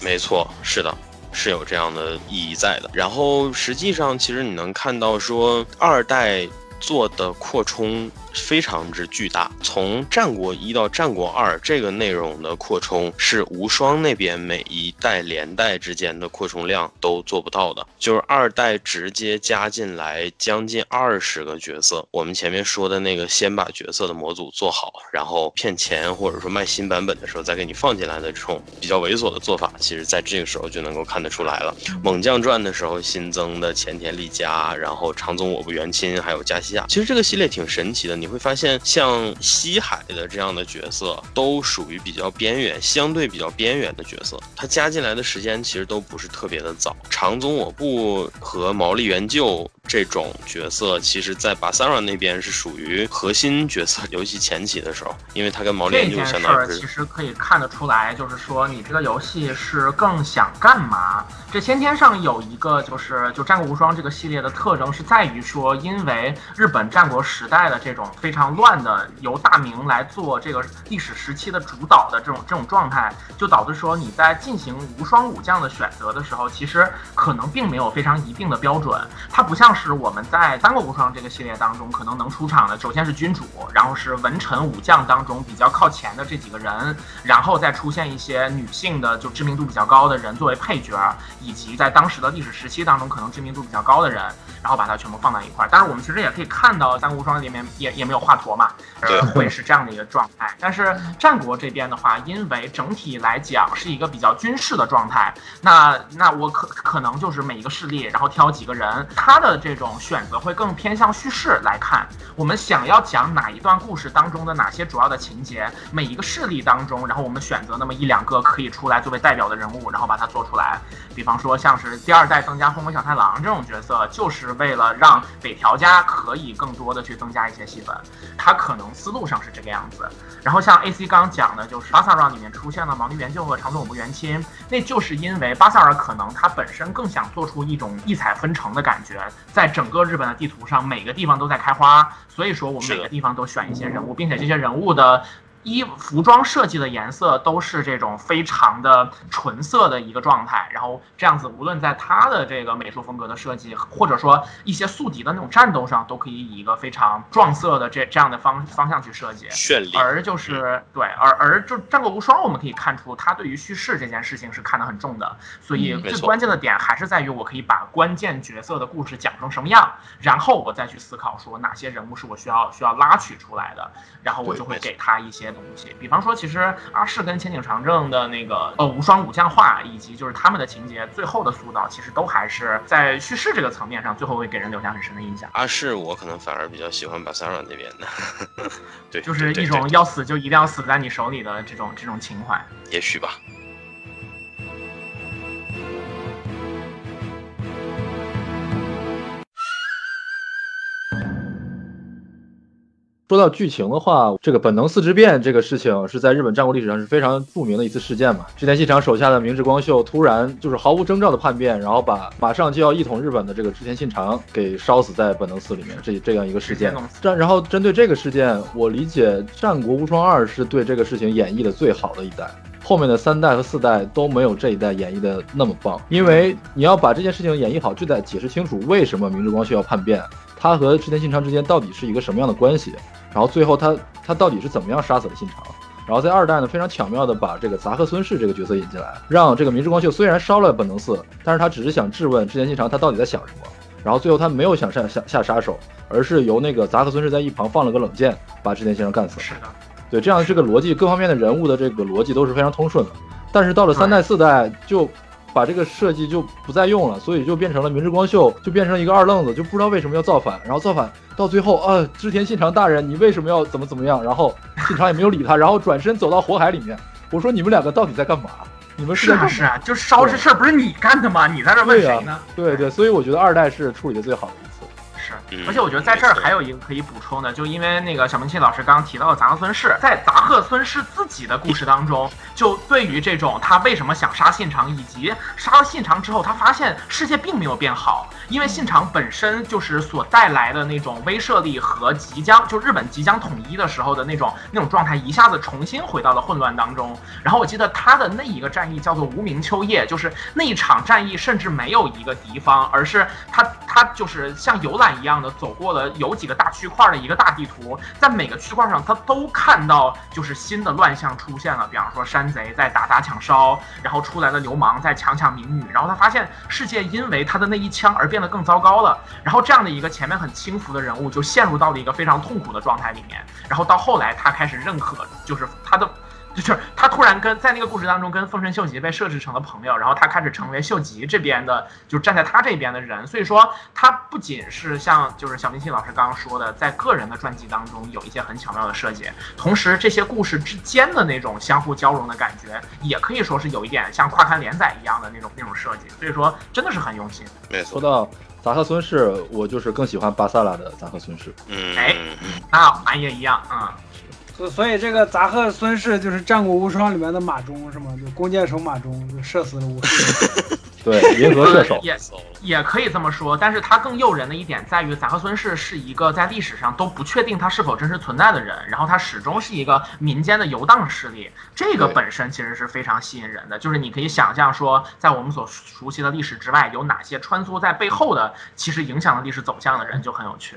没错，是的。是有这样的意义在的，然后实际上，其实你能看到说二代做的扩充非常之巨大，从战国一到战国二这个内容的扩充是无双那边每一代连带之间的扩充量都做不到的，就是二代直接加进来将近二十个角色。我们前面说的那个先把角色的模组做好，然后骗钱或者说卖新版本的时候再给你放进来的这种比较猥琐的做法，其实在这个时候就能够看得出来了。猛将传的时候新增的前田利家，然后长宗我部元亲，还有加西亚，其实这个系列挺神奇的。你会发现，像西海的这样的角色，都属于比较边缘、相对比较边缘的角色。他加进来的时间其实都不是特别的早。长宗我部和毛利元就这种角色，其实在巴萨拉那边是属于核心角色。游戏前期的时候，因为他跟毛利元就相当于是其实可以看得出来，就是说你这个游戏是更想干嘛？这先天上有一个就是就《战国无双》这个系列的特征是在于说，因为日本战国时代的这种非常乱的由大明来做这个历史时期的主导的这种这种状态，就导致说你在进行无双武将的选择的时候，其实可能并没有非常一定的标准。它不像是我们在《三国无双》这个系列当中可能能出场的，首先是君主，然后是文臣武将当中比较靠前的这几个人，然后再出现一些女性的就知名度比较高的人作为配角，以及在当时的历史时期当中可能知名度比较高的人，然后把它全部放在一块儿。当然，我们其实也可以看到《三国无双》里面也也没有华佗嘛，对呃，会是这样的一个状态。但是战国这边的话，因为整体来讲是一个比较军事的状态，那那我可可能就是每一个势力，然后挑几个人，他的这种选择会更偏向叙事来看。我们想要讲哪一段故事当中的哪些主要的情节，每一个势力当中，然后我们选择那么一两个可以出来作为代表的人物，然后把它做出来。比方说像是第二代增加风魔小太郎这种角色，就是为了让北条家可以更多的去增加一些戏份。他可能思路上是这个样子。然后像 AC 刚刚讲的，就是巴萨尔里面出现了毛利元就和长宗我部元亲，那就是因为巴塞尔可能他本身更想做出一种异彩纷呈的感觉，在整个日本的地图上每个地方都在开花，所以说我们每个地方都选一些人物，并且这些人物的。衣服装设计的颜色都是这种非常的纯色的一个状态，然后这样子，无论在他的这个美术风格的设计，或者说一些宿敌的那种战斗上，都可以以一个非常撞色的这这样的方方向去设计。绚丽。而就是对，而而就《战国无双》，我们可以看出他对于叙事这件事情是看得很重的，所以最关键的点还是在于我可以把关键角色的故事讲成什么样，然后我再去思考说哪些人物是我需要需要拉取出来的，然后我就会给他一些东西，比方说，其实阿市跟千景长政的那个呃无双武将化，以及就是他们的情节最后的塑造，其实都还是在叙事这个层面上，最后会给人留下很深的印象。阿市我可能反而比较喜欢巴萨拉那边的，对，就是一种要死就一定要死在你手里的这种这种情怀。也许吧。说到剧情的话，这个本能四之变这个事情是在日本战国历史上是非常著名的一次事件嘛。织田信长手下的明智光秀突然就是毫无征兆的叛变，然后把马上就要一统日本的这个织田信长给烧死在本能寺里面，这这样一个事件直接弄死。战然后针对这个事件，我理解《战国无双二》是对这个事情演绎的最好的一代。后面的三代和四代都没有这一代演绎的那么棒，因为你要把这件事情演绎好，就得解释清楚为什么明智光秀要叛变，他和织田信长之间到底是一个什么样的关系，然后最后他他到底是怎么样杀死了信长。然后在二代呢，非常巧妙的把这个杂贺孙氏这个角色引进来，让这个明智光秀虽然烧了本能寺，但是他只是想质问织田信长他到底在想什么。然后最后他没有想下下下杀手，而是由那个杂贺孙氏在一旁放了个冷箭，把织田信长干死了。是的，对，这样这个逻辑各方面的人物的这个逻辑都是非常通顺的。但是到了三代四代，就把这个设计就不再用了，所以就变成了明智光秀就变成一个二愣子，就不知道为什么要造反，然后造反到最后啊，织田信长大人，你为什么要怎么怎么样？然后信长也没有理他，然后转身走到火海里面。我说你们两个到底在干嘛？你们是是在干嘛？啊是啊，就烧这事儿不是你干的吗？你在这问谁呢？对对，所以我觉得二代是处理的最好而且我觉得在这儿还有一个可以补充的，就因为那个小明庆老师刚刚提到的杂贺孙氏，在杂贺孙氏自己的故事当中，就对于这种他为什么想杀信长，以及杀了信长之后，他发现世界并没有变好，因为信长本身就是所带来的那种威慑力和即将就日本即将统一的时候的那种那种状态，一下子重新回到了混乱当中。然后我记得他的那一个战役叫做无名秋夜，就是那一场战役甚至没有一个敌方，而是他他就是像游览一样走过了有几个大区块的一个大地图，在每个区块上他都看到就是新的乱象出现了，比方说山贼在打砸抢烧，然后出来的流氓在强抢民女，然后他发现世界因为他的那一枪而变得更糟糕了，然后这样的一个前面很轻浮的人物就陷入到了一个非常痛苦的状态里面，然后到后来他开始认可，就是他的。就是他突然跟在那个故事当中跟丰臣秀吉被设置成了朋友，然后他开始成为秀吉这边的，就站在他这边的人。所以说，他不仅是像就是小明信老师刚刚说的，在个人的传记当中有一些很巧妙的设计，同时这些故事之间的那种相互交融的感觉，也可以说是有一点像跨刊连载一样的那种那种设计。所以说，真的是很用心。没错，说到杂贺孙氏，我就是更喜欢巴萨拉的杂贺孙氏。嗯，哎那俺也一样啊。所所以这个杂贺孙氏就是《战国无双》里面的马忠是吗？就弓箭手马忠，就射死了无数。对，银河射手。也也可以这么说，但是他更诱人的一点在于，杂贺孙氏是一个在历史上都不确定他是否真实存在的人，然后他始终是一个民间的游荡势力，这个本身其实是非常吸引人的。就是你可以想象说，在我们所熟悉的历史之外，有哪些穿梭在背后的，其实影响了历史走向的人就很有趣。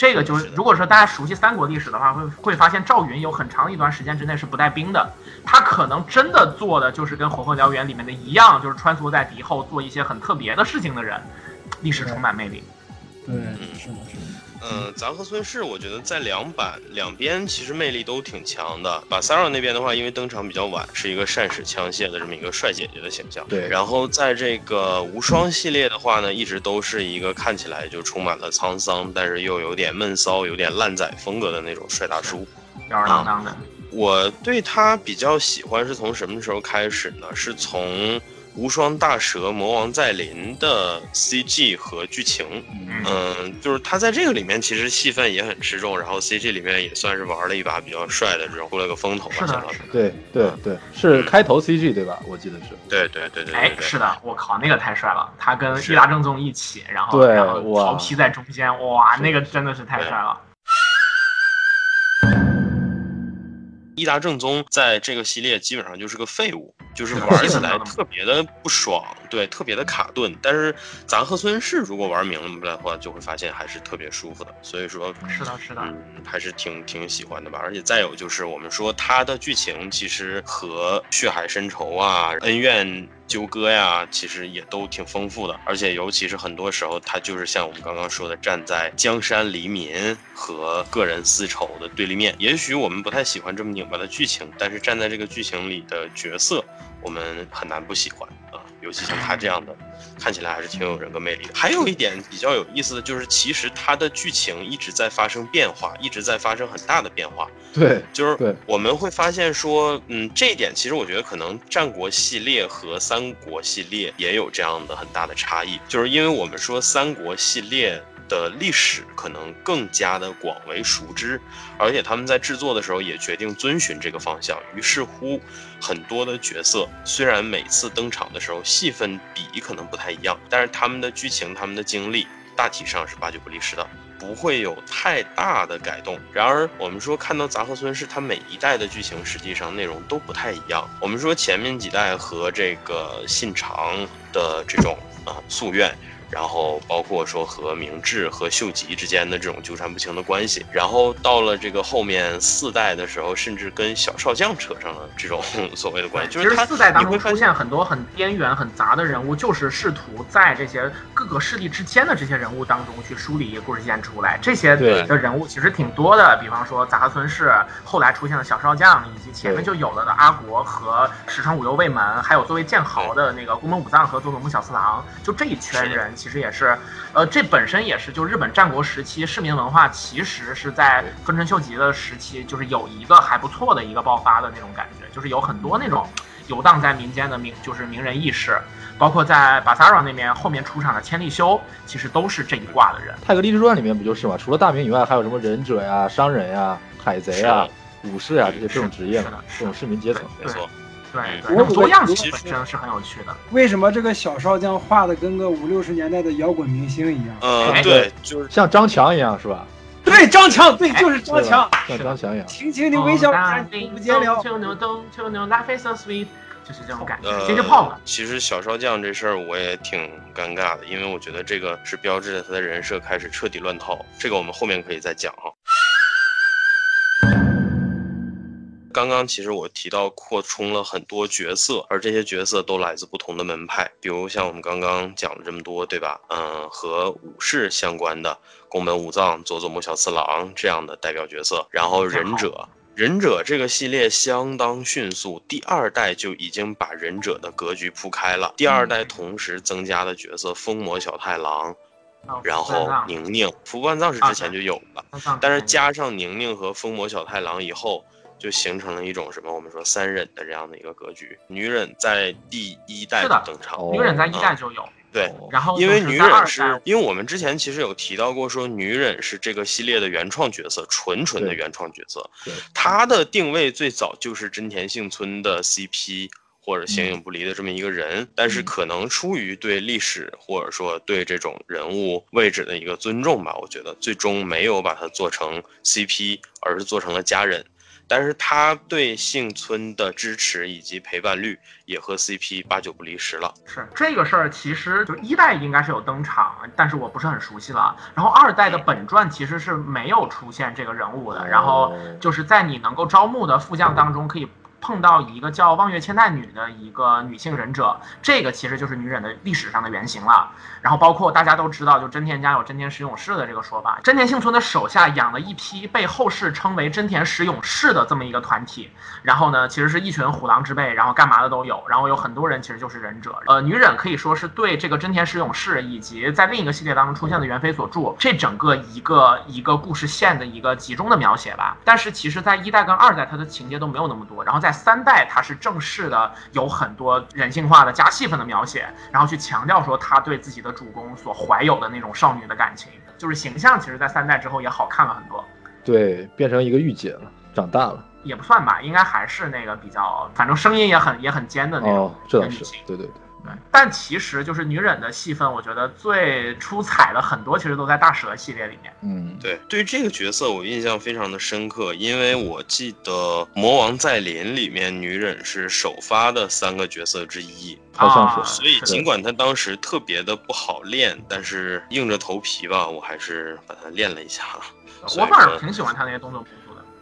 这个就是，如果说大家熟悉三国历史的话，会会发现赵云有很长一段时间之内是不带兵的，他可能真的做的就是跟《火凤燎原》里面的一样，就是穿梭在敌后做一些很特别的事情的人，历史充满魅力。对，是的，是的。嗯，杂贺孙氏，我觉得在两版两边其实魅力都挺强的。巴萨尔那边的话，因为登场比较晚，是一个善使枪械的这么一个帅姐姐的形象。对然后在这个无双系列的话呢，一直都是一个看起来就充满了沧桑，但是又有点闷骚、有点烂仔风格的那种帅大叔。吊儿郎当的，我对他比较喜欢是从什么时候开始呢？是从无双大蛇魔王再临的 CG 和剧情。嗯，就是他在这个里面其实戏份也很吃重，然后 CG 里面也算是玩了一把比较帅的这种，出了个风头吧，是的相当于。是的。对对对，是开头 CG 对吧？我记得是。对对对对哎。是的，我靠，那个太帅了！他跟是伊达正宗一起，然后然后哇曹丕在中间，哇，那个真的是太帅了。伊达正宗在这个系列基本上就是个废物，就是玩起来特别的不爽，对，特别的卡顿。但是咱贺孙氏如果玩明白了的话，就会发现还是特别舒服的。所以说，是的，是的，嗯，还是挺挺喜欢的吧。而且再有就是，我们说它的剧情其实和血海深仇啊、恩怨纠葛呀，其实也都挺丰富的。而且尤其是很多时候，它就是像我们刚刚说的，站在江山黎民和个人私仇的对立面。也许我们不太喜欢这么拧巴的剧情，但是站在这个剧情里的角色，我们很难不喜欢啊。尤其像他这样的，看起来还是挺有人格魅力的。还有一点比较有意思的就是，其实它的剧情一直在发生变化，一直在发生很大的变化。对就是我们会发现说，嗯，这一点其实我觉得可能战国系列和三国系列也有这样的很大的差异，就是因为我们说三国系列。的历史可能更加的广为熟知，而且他们在制作的时候也决定遵循这个方向。于是乎，很多的角色虽然每次登场的时候戏份比可能不太一样，但是他们的剧情、他们的经历大体上是八九不离十的。不会有太大的改动。然而，我们说看到杂贺村是它每一代的剧情实际上内容都不太一样。我们说前面几代和这个信长的这种啊、夙愿。然后包括说和明智和秀吉之间的这种纠缠不清的关系，然后到了这个后面四代的时候，甚至跟小少将扯上了这种 所谓的关系，就是他其实四代当中出现很多很边缘、很杂的人物，就是试图在这些各个势力之间的这些人物当中去梳理一个故事线出来。这些对的人物其实挺多的，比方说杂贺村氏，后来出现的小少将，以及前面就有了的阿国和石川五右卫门，还有作为剑豪的那个宫本武藏和佐佐木小次郎，就这一圈人其实也是，呃，这本身也是就日本战国时期市民文化其实是在丰臣秀吉的时期，就是有一个还不错的一个爆发的那种感觉，就是有很多那种游荡在民间的名就是名人义士，包括在巴萨拉那边后面出场的千利休，其实都是这一挂的人。《泰格立志传》里面不就是吗？除了大名以外，还有什么忍者呀、商人呀、海贼啊、武士啊这些这种职业的，这种市民阶层。没错，对嗯对，那种多样性其实本身是很有趣的。为什么这个小少将画的跟个五六十年代的摇滚明星一样？呃，哎对，就是像张强一样是吧？对，张强，对，就是张强。像张强一样。轻轻的微笑，哦看不见了。秋牛冬，秋牛 life is so sweet，就是这种感觉。呃 City Pop，其实小少将这事儿我也挺尴尬的，因为我觉得这个是标志着他的人设开始彻底乱套。这个我们后面可以再讲哈。刚刚其实我提到扩充了很多角色，而这些角色都来自不同的门派，比如像我们刚刚讲了这么多，对吧？嗯，和武士相关的宫本武藏、佐佐木小次郎这样的代表角色，然后忍者。忍者这个系列相当迅速，第二代就已经把忍者的格局铺开了。第二代同时增加的角色风魔小太郎，然后宁宁、福万藏是之前就有了，但是加上宁宁和风魔小太郎以后，就形成了一种什么我们说三忍的这样的一个格局。女忍在第一代的登场，哦女忍在一代就有，对，哦然后因为女忍是，因为我们之前其实有提到过，说女忍是这个系列的原创角色，纯纯的原创角色。对，她的定位最早就是真田幸村的 CP 或者形影不离的这么一个人，但是嗯可能出于对历史或者说对这种人物位置的一个尊重吧，我觉得最终没有把它做成 CP，而是做成了家人。但是他对幸村的支持以及陪伴率也和 CP 八九不离十了。是这个事儿，其实就一代应该是有登场，但是我不是很熟悉了。然后二代的本传其实是没有出现这个人物的，然后就是在你能够招募的副将当中可以。碰到一个叫望月千代女的一个女性忍者，这个其实就是女忍的历史上的原型了。然后包括大家都知道，就真田家有真田十勇士的这个说法，真田幸村的手下养了一批被后世称为真田十勇士的这么一个团体。然后呢，其实是一群虎狼之辈，然后干嘛的都有。然后有很多人其实就是忍者。呃，女忍可以说是对这个真田十勇士以及在另一个系列当中出现的猿飞佐助这整个一个一个故事线的一个集中的描写吧。但是其实，在一代跟二代，它的情节都没有那么多。然后在三代，他是正式的有很多人性化的加戏份的描写，然后去强调说他对自己的主公所怀有的那种少女的感情，就是形象，其实在三代之后也好看了很多。对，变成一个御姐了，长大了。也不算吧，应该还是那个比较，反正声音也很也很尖的那种哦，这倒是女性。，对对对。对，但其实就是女忍的戏份，我觉得最出彩的很多其实都在大蛇系列里面。嗯，对，对于这个角色我印象非常的深刻，因为我记得《魔王再临》里面女忍是首发的三个角色之一，好像啊是所以尽管她当时特别的不好练，但是硬着头皮吧，我还是把她练了一下。我反而挺喜欢她那些动作。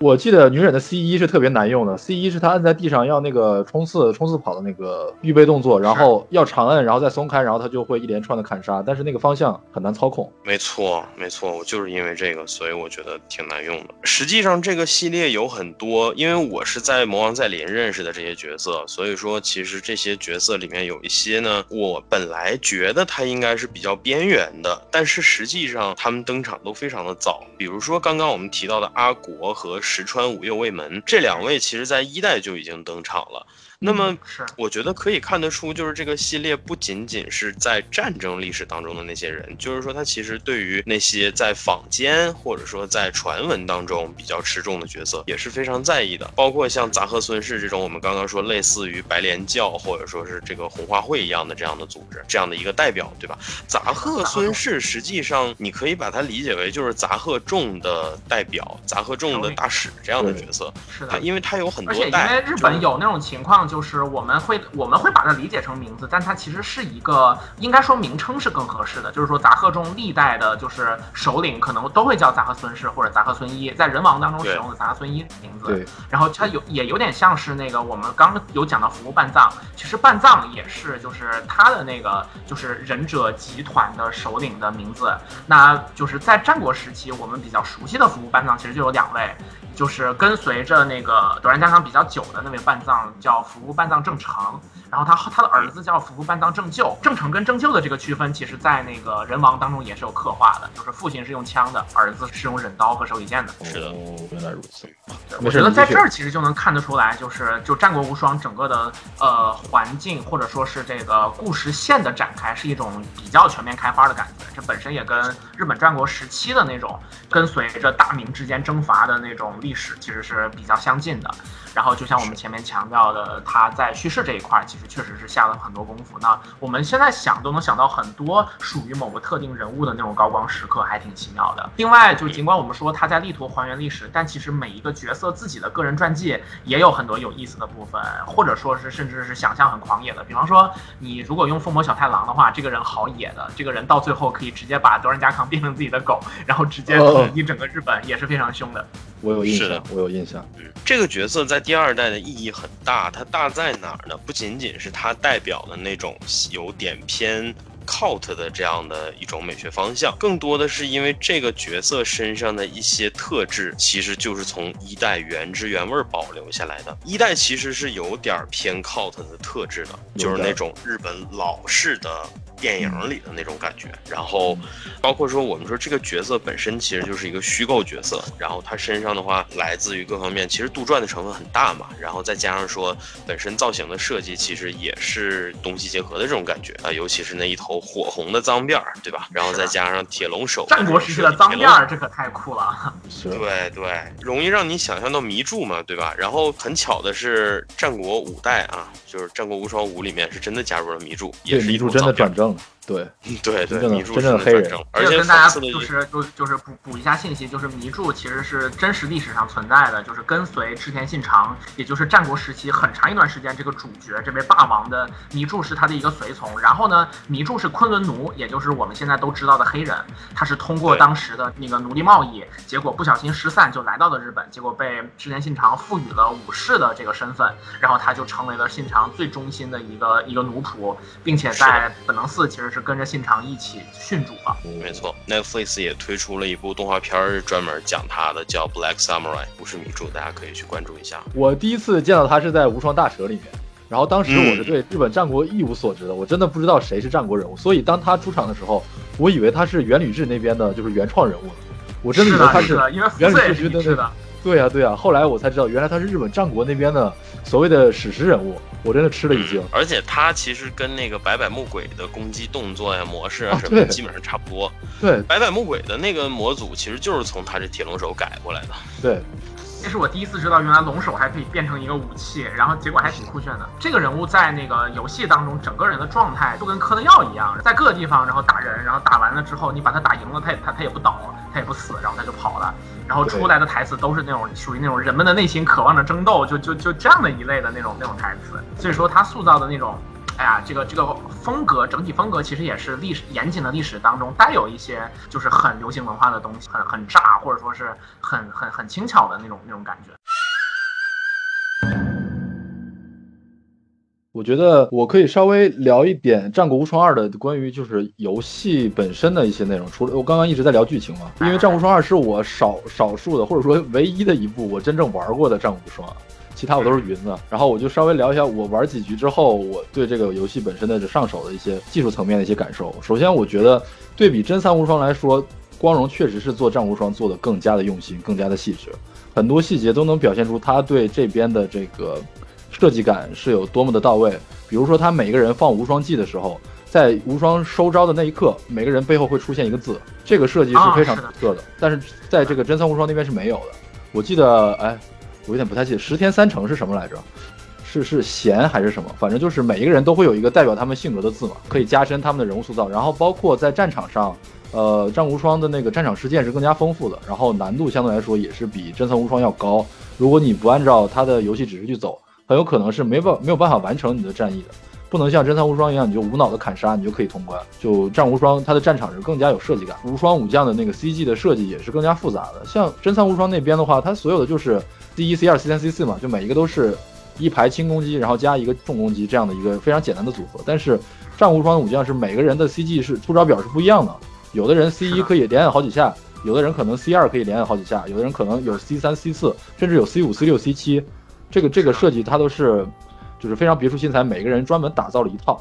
我记得女忍的 C 一是特别难用的，C 一是她按在地上要那个冲刺冲刺跑的那个预备动作，然后要长摁，然后再松开，然后她就会一连串的砍杀，但是那个方向很难操控。没错，没错，我就是因为这个，所以我觉得挺难用的。实际上，这个系列有很多，因为我是在《魔王再临》认识的这些角色，所以说其实这些角色里面有一些呢，我本来觉得他应该是比较边缘的，但是实际上他们登场都非常的早。比如说刚刚我们提到的阿国和石川五右卫门这两位，其实在一代就已经登场了。那么是我觉得可以看得出，就是这个系列不仅仅是在战争历史当中的那些人，就是说他其实对于那些在坊间或者说在传闻当中比较持重的角色也是非常在意的，包括像杂贺孙氏这种我们刚刚说类似于白莲教或者说是这个红花会一样的这样的组织，这样的一个代表，对吧？杂贺孙氏实际上你可以把它理解为就是杂贺众的代表，杂贺众的大使这样的角色，是的啊，。因为他有很而且因多代，为日本有那种情况，就是我们会我们会把它理解成名字，但它其实是一个应该说名称是更合适的，就是说杂贺中历代的就是首领可能都会叫杂贺孙氏或者杂贺孙一，在人王当中使用的杂贺孙一名字。对，然后它有也有点像是那个我们刚刚有讲到服务半藏，其实半藏也是就是他的那个就是忍者集团的首领的名字。那就是在战国时期，我们比较熟悉的服务半藏其实就有两位，就是跟随着那个短战加长比较久的那位半藏叫服部半藏正成，然后他他的儿子叫服部半藏正就。正成跟正就的这个区分，其实在那个人王当中也是有刻画的，就是父亲是用枪的，儿子是用忍刀和手里剑的。是的哦，原来如此。我觉得在这儿其实就能看得出来，就是就战国无双整个的呃环境或者说是这个故事线的展开是一种比较全面开花的感觉。这本身也跟日本战国时期的那种跟随着大明之间征伐的那种历史其实是比较相近的。然后就像我们前面强调的，他在叙事这一块儿其实确实是下了很多功夫。那我们现在想都能想到很多属于某个特定人物的那种高光时刻，还挺奇妙的。另外，就尽管我们说他在力图还原历史，但其实每一个角色自己的个人传记也有很多有意思的部分，或者说是甚至是想象很狂野的。比方说，你如果用疯魔小太郎的话，这个人好野的，这个人到最后可以直接把德仁家康变成自己的狗，然后直接统一整个日本，也是非常凶的。我有印是的象，我有印象。嗯，这个角色在第二代的意义很大，它大在哪儿呢？不仅仅是它代表的那种有点偏 cult 的这样的一种美学方向，更多的是因为这个角色身上的一些特质，其实就是从一代原汁原味保留下来的。一代其实是有点偏 cult 的特质的，就是那种日本老式的电影里的那种感觉。然后，包括说我们说这个角色本身其实就是一个虚构角色，然后他身上的话来自于各方面，其实杜撰的成分很大嘛。然后再加上说本身造型的设计其实也是东西结合的这种感觉啊，尤其是那一头火红的脏辫儿，对吧？然后再加上铁龙手，战国时期的脏辫儿，这可太酷了。是，对对，容易让你想象到迷柱嘛，对吧？然后很巧的是，战国五代啊，就是《战国无双五》里面是真的加入了迷柱，也是真的转正了。对对对，迷柱真正的黑人，而且跟大家就是就就是补补一下信息，就是迷柱其实是真实历史上存在的，就是跟随织田信长，也就是战国时期很长一段时间，这个主角这位霸王的迷柱是他的一个随从。然后呢，迷柱是昆仑奴，也就是我们现在都知道的黑人，他是通过当时的那个奴隶贸易，结果不小心失散，就来到了日本，结果被织田信长赋予了武士的这个身份，然后他就成为了信长最忠心的一个一个奴仆，并且在本能寺其实是。跟着信长一起殉主了。没错，Netflix 也推出了一部动画片，专门讲他的，叫《Black Samurai》，不是米柱，大家可以去关注一下。我第一次见到他是在《无双大蛇》里面，然后当时我是对日本战国一无所知的，我真的不知道谁是战国人物，所以当他出场的时候，我以为他是元吕志那边的，就是原创人物，我真的以为他是元吕志军的。对呀对呀，后来我才知道，原来他是日本战国那边的所谓的史诗人物。我真的吃了一惊，而且他其实跟那个百百木鬼的攻击动作呀、模式啊什么，基本上差不多。对，百百木鬼的那个模组其实就是从他这铁龙手改过来的。对，这是我第一次知道，原来龙手还可以变成一个武器，然后结果还挺酷炫的。这个人物在那个游戏当中，整个人的状态就跟嗑了药一样，在各个地方然后打人，然后打完了之后，你把他打赢了，他也他他也不倒，他也不死，然后他就跑了。然后出来的台词都是那种属于那种人们的内心渴望着争斗，就就就这样的一类的那种那种台词。所以说他塑造的那种，哎呀，这个这个风格整体风格其实也是历史严谨的历史当中带有一些就是很流行文化的东西，很很炸或者说是很很很轻巧的那种那种感觉。我觉得我可以稍微聊一点《战国无双二》的关于就是游戏本身的一些内容。除了我刚刚一直在聊剧情嘛，因为《战国无双二》是我少少数的或者说唯一的一部我真正玩过的《战国无双》，其他我都是云的。然后我就稍微聊一下我玩几局之后，我对这个游戏本身的上手的一些技术层面的一些感受。首先，我觉得对比真三无双来说，光荣确实是做《战国无双》做的更加的用心，更加的细致，很多细节都能表现出他对这边的这个。设计感是有多么的到位，比如说他每个人放无双技的时候，在无双收招的那一刻，每个人背后会出现一个字，这个设计是非常独特的。但是在这个真三无双那边是没有的。我记得，哎，我有点不太记得，十天三成是什么来着？是是弦还是什么？反正就是每一个人都会有一个代表他们性格的字嘛，可以加深他们的人物塑造。然后包括在战场上，呃，战无双的那个战场事件是更加丰富的，然后难度相对来说也是比真三无双要高。如果你不按照他的游戏指示去走，很有可能是没办没有办法完成你的战役的，不能像真三无双一样，你就无脑的砍杀，你就可以通关。就战无双，它的战场是更加有设计感，无双武将的那个 CG 的设计也是更加复杂的。像真三无双那边的话，它所有的就是 C 一、C 二、C 三、C 四嘛，就每一个都是一排轻攻击，然后加一个重攻击这样的一个非常简单的组合。但是战无双的武将是每个人的 CG 是出招表是不一样的，有的人 C 一可以连按好几下，有的人可能 C 二可以连按好几下，有的人可能有 C 三、C 四，甚至有 C 五、C 六、C 七。这个这个设计它都是，就是非常别出心裁，每个人专门打造了一套。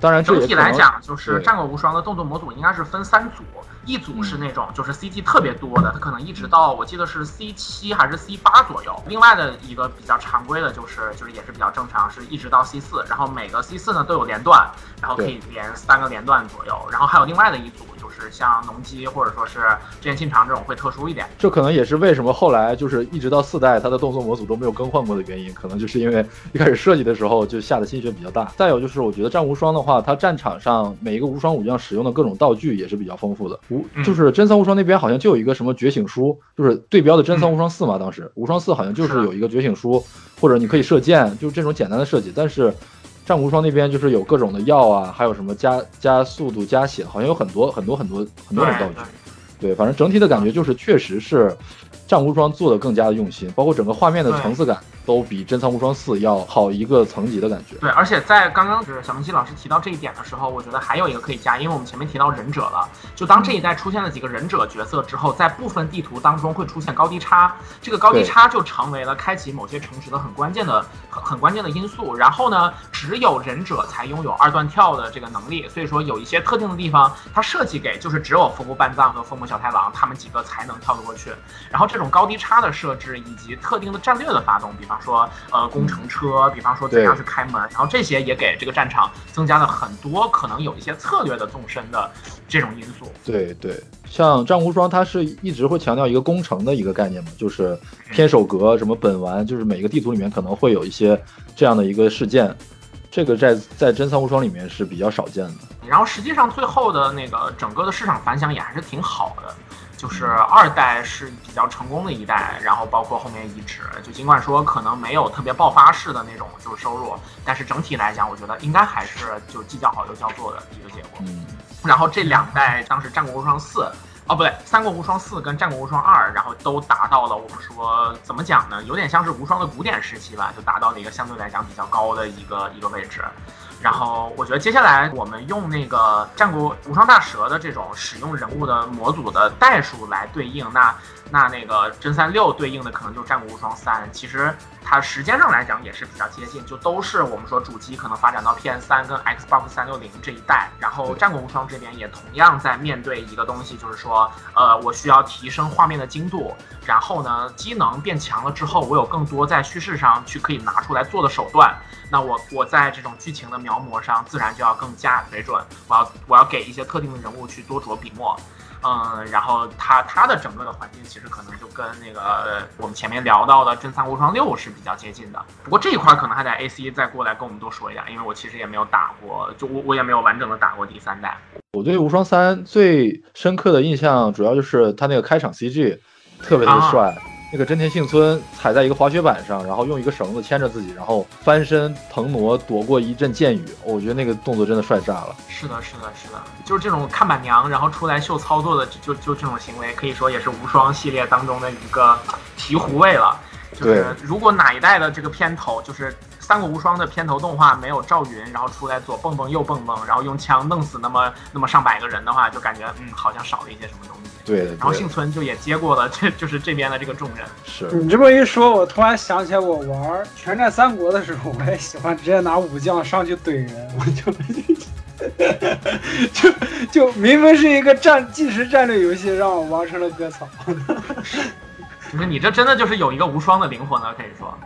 当然，整体来讲，就是《战国无双》的动作模组应该是分三组，一组是那种就是 CG 特别多的，它可能一直到我记得是 C 七还是 C 八左右。另外的一个比较常规的就是就是也是比较正常，是一直到 C 四，然后每个 C 四呢都有连段，然后可以连三个连段左右。然后还有另外的一组。是像农机或者说是之前信长这种会特殊一点，这可能也是为什么后来就是一直到四代它的动作模组都没有更换过的原因，可能就是因为一开始设计的时候就下的心血比较大。再有就是我觉得战无双的话，它战场上每一个无双武将使用的各种道具也是比较丰富的。无就是真三无双那边好像就有一个什么觉醒书，就是对标的真三无双四嘛，当时无双四好像就是有一个觉醒书，或者你可以射箭，就是这种简单的设计，但是。战无双那边就是有各种的药啊，还有什么加加速度、加血，好像有很多很多很多很多种道具。对，反正整体的感觉就是，确实是战无双做的更加的用心，包括整个画面的层次感，都比真藏无双四要好一个层级的感觉。对，而且在刚刚就是小明熙老师提到这一点的时候，我觉得还有一个可以加，因为我们前面提到忍者了，就当这一代出现了几个忍者角色之后，在部分地图当中会出现高低差，这个高低差就成为了开启某些城池的很关键的很很关键的因素。然后呢，只有忍者才拥有二段跳的这个能力，所以说有一些特定的地方，它设计给就是只有风木半藏和风木小太郎他们几个才能跳得过去。然后这种高低差的设置以及特定的战略的发动，比方说呃工程车，比方说怎样去开门，然后这些也给这个战场增加了很多可能有一些策略的纵深的这种因素。对对，像战无双，它是一直会强调一个攻城的一个概念嘛，就是天守阁什么本丸，就是每个地图里面可能会有一些这样的一个事件，这个在在真三无双里面是比较少见的。然后实际上最后的那个整个的市场反响也还是挺好的。就是二代是比较成功的一代，然后包括后面移植，就尽管说可能没有特别爆发式的那种就是收入，但是整体来讲，我觉得应该还是就既叫好又叫座的一个结果。嗯，然后这两代当时《战国无双四》哦不对，《三国无双四》跟《战国无双二》，然后都达到了我们说怎么讲呢？有点像是无双的古典时期吧，就达到了一个相对来讲比较高的一个一个位置。然后我觉得接下来我们用那个战国无双大蛇的这种使用人物的模组的代数来对应，那那那个真三六对应的可能就是战国无双三。其实它时间上来讲也是比较接近，就都是我们说主机可能发展到 PS 三跟 Xbox 三六零这一代。然后战国无双这边也同样在面对一个东西，就是说，呃，我需要提升画面的精度，然后呢，机能变强了之后，我有更多在叙事上去可以拿出来做的手段。那我我在这种剧情的描摹上，自然就要更加水准。我要我要给一些特定的人物去多着笔墨，嗯，然后它它的整个的环境其实可能就跟那个我们前面聊到的《真三国无双六》是比较接近的。不过这一块可能还得 AC 再过来跟我们多说一点，因为我其实也没有打过，就我我也没有完整的打过第三代。我对无双三最深刻的印象，主要就是它那个开场 CG 特别特别帅。那个真田幸村踩在一个滑雪板上，然后用一个绳子牵着自己，然后翻身腾挪躲过一阵箭雨，我觉得那个动作真的帅炸了。是的，是的，是的，就是这种看板娘然后出来秀操作的，就就这种行为，可以说也是无双系列当中的一个醍醐味了。就是如果哪一代的这个片头，就是三国无双的片头动画没有赵云，然后出来左蹦蹦右蹦蹦，然后用枪弄死那么那么上百个人的话，就感觉嗯好像少了一些什么东西。对，然后幸村就也接过了，这就是这边的这个重任。是你这么一说，我突然想起来，我玩《全战三国》的时候，我也喜欢直接拿武将上去怼人，我就就就明明是一个战即时战略游戏，让我玩成了割草。你说你这真的就是有一个无双的灵魂了，可以说。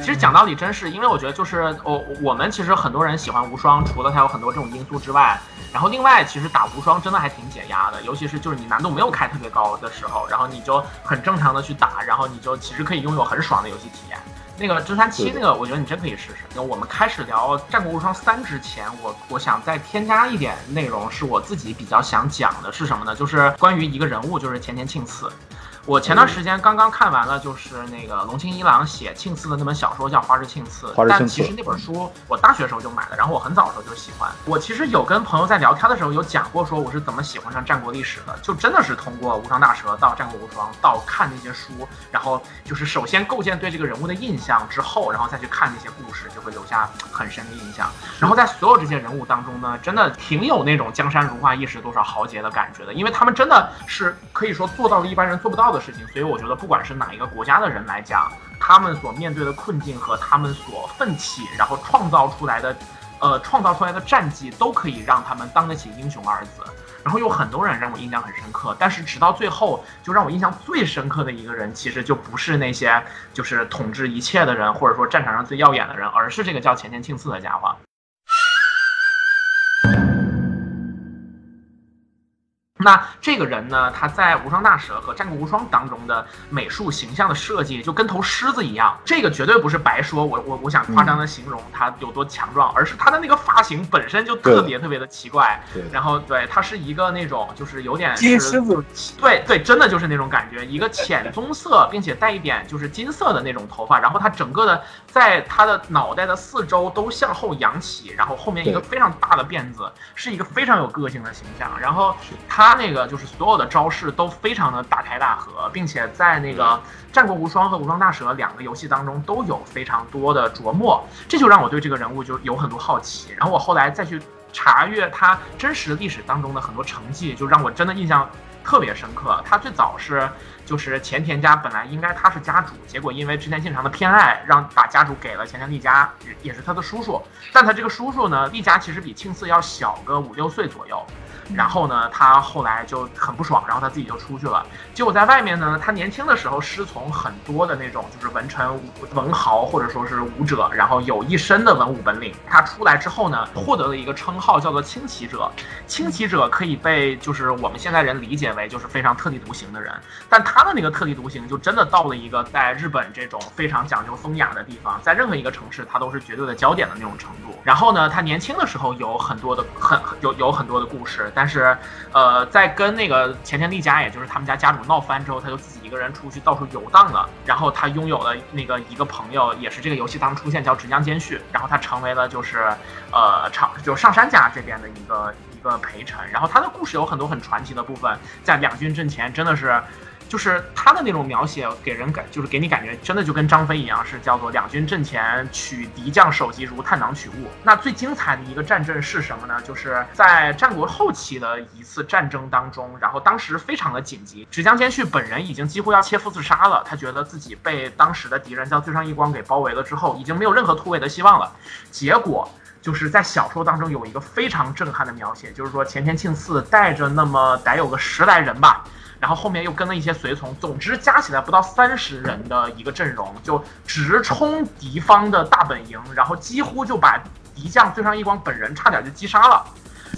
其实讲道理，真是因为我觉得就是我我们其实很多人喜欢无双，除了它有很多这种因素之外，然后另外其实打无双真的还挺解压的，尤其是就是你难度没有开特别高的时候，然后你就很正常的去打，然后你就其实可以拥有很爽的游戏体验。那个真三七那个，我觉得你真可以试试。那我们开始聊战国无双三之前，我我想再添加一点内容，是我自己比较想讲的是什么呢？就是关于一个人物，就是前田庆次。我前段时间刚刚看完了，就是那个龙清一郎写庆次的那本小说，叫《花之庆次》。但其实那本书我大学时候就买了，然后我很早的时候就喜欢。我其实有跟朋友在聊天的时候有讲过，说我是怎么喜欢上战国历史的，就真的是通过无双大蛇到战国无双，到看那些书，然后就是首先构建对这个人物的印象之后，然后再去看那些故事，就会留下很深的印象。然后在所有这些人物当中呢，真的挺有那种江山如画，一时多少豪杰的感觉的，因为他们真的是可以说做到了一般人做不到。的事情，所以我觉得不管是哪一个国家的人来讲，他们所面对的困境和他们所奋起，然后创造出来的，呃，创造出来的战绩，都可以让他们当得起英雄二字。然后有很多人让我印象很深刻，但是直到最后，就让我印象最深刻的一个人，其实就不是那些就是统治一切的人，或者说战场上最耀眼的人，而是这个叫前田庆次的家伙。那这个人呢？他在《无双大蛇》和《战国无双》当中的美术形象的设计，就跟头狮子一样。这个绝对不是白说，我我我想夸张的形容他有多强壮，而是他的那个发型本身就特别特别的奇怪。对，然后对他是一个那种就是有点金狮子，对对，真的就是那种感觉，一个浅棕色并且带一点就是金色的那种头发，然后他整个的在他的脑袋的四周都向后扬起，然后后面一个非常大的辫子，是一个非常有个性的形象。然后他。他那个就是所有的招式都非常的大开大合，并且在那个《战国无双》和《无双大蛇》两个游戏当中都有非常多的琢磨，这就让我对这个人物就有很多好奇。然后我后来再去查阅他真实历史当中的很多成绩，就让我真的印象特别深刻。他最早是。就是前田家本来应该他是家主，结果因为织田信长的偏爱，让把家主给了前田利家，也也是他的叔叔。但他这个叔叔呢，利家其实比庆次要小个五六岁左右。然后呢，他后来就很不爽，然后他自己就出去了。结果在外面呢，他年轻的时候师从很多的那种就是文臣文豪或者说是武者，然后有一身的文武本领。他出来之后呢，获得了一个称号叫做轻骑者。轻骑者可以被就是我们现在人理解为就是非常特立独行的人，但他他的那个特立独行就真的到了一个在日本这种非常讲究风雅的地方，在任何一个城市他都是绝对的焦点的那种程度。然后呢，他年轻的时候有很多的很 有有很多的故事。但是，呃，在跟那个前田利家，也就是他们家家主闹翻之后，他就自己一个人出去到处游荡了。然后他拥有了那个一个朋友，也是这个游戏当中出现，叫直江兼续。然后他成为了就是，呃，长就上山家这边的一个一个陪臣。然后他的故事有很多很传奇的部分，在两军阵前真的是。就是他的那种描写，给人感就是给你感觉，真的就跟张飞一样，是叫做两军阵前取敌将首级如探囊取物。那最精彩的一个战阵是什么呢？就是在战国后期的一次战争当中，然后当时非常的紧急，直江兼续本人已经几乎要切腹自杀了，他觉得自己被当时的敌人叫最上一光给包围了之后，已经没有任何突围的希望了。结果就是在小说当中有一个非常震撼的描写，就是说前田庆次带着那么得有个十来人吧。然后后面又跟了一些随从，总之加起来不到三十人的一个阵容，就直冲敌方的大本营，然后几乎就把敌将最上一光本人差点就击杀了。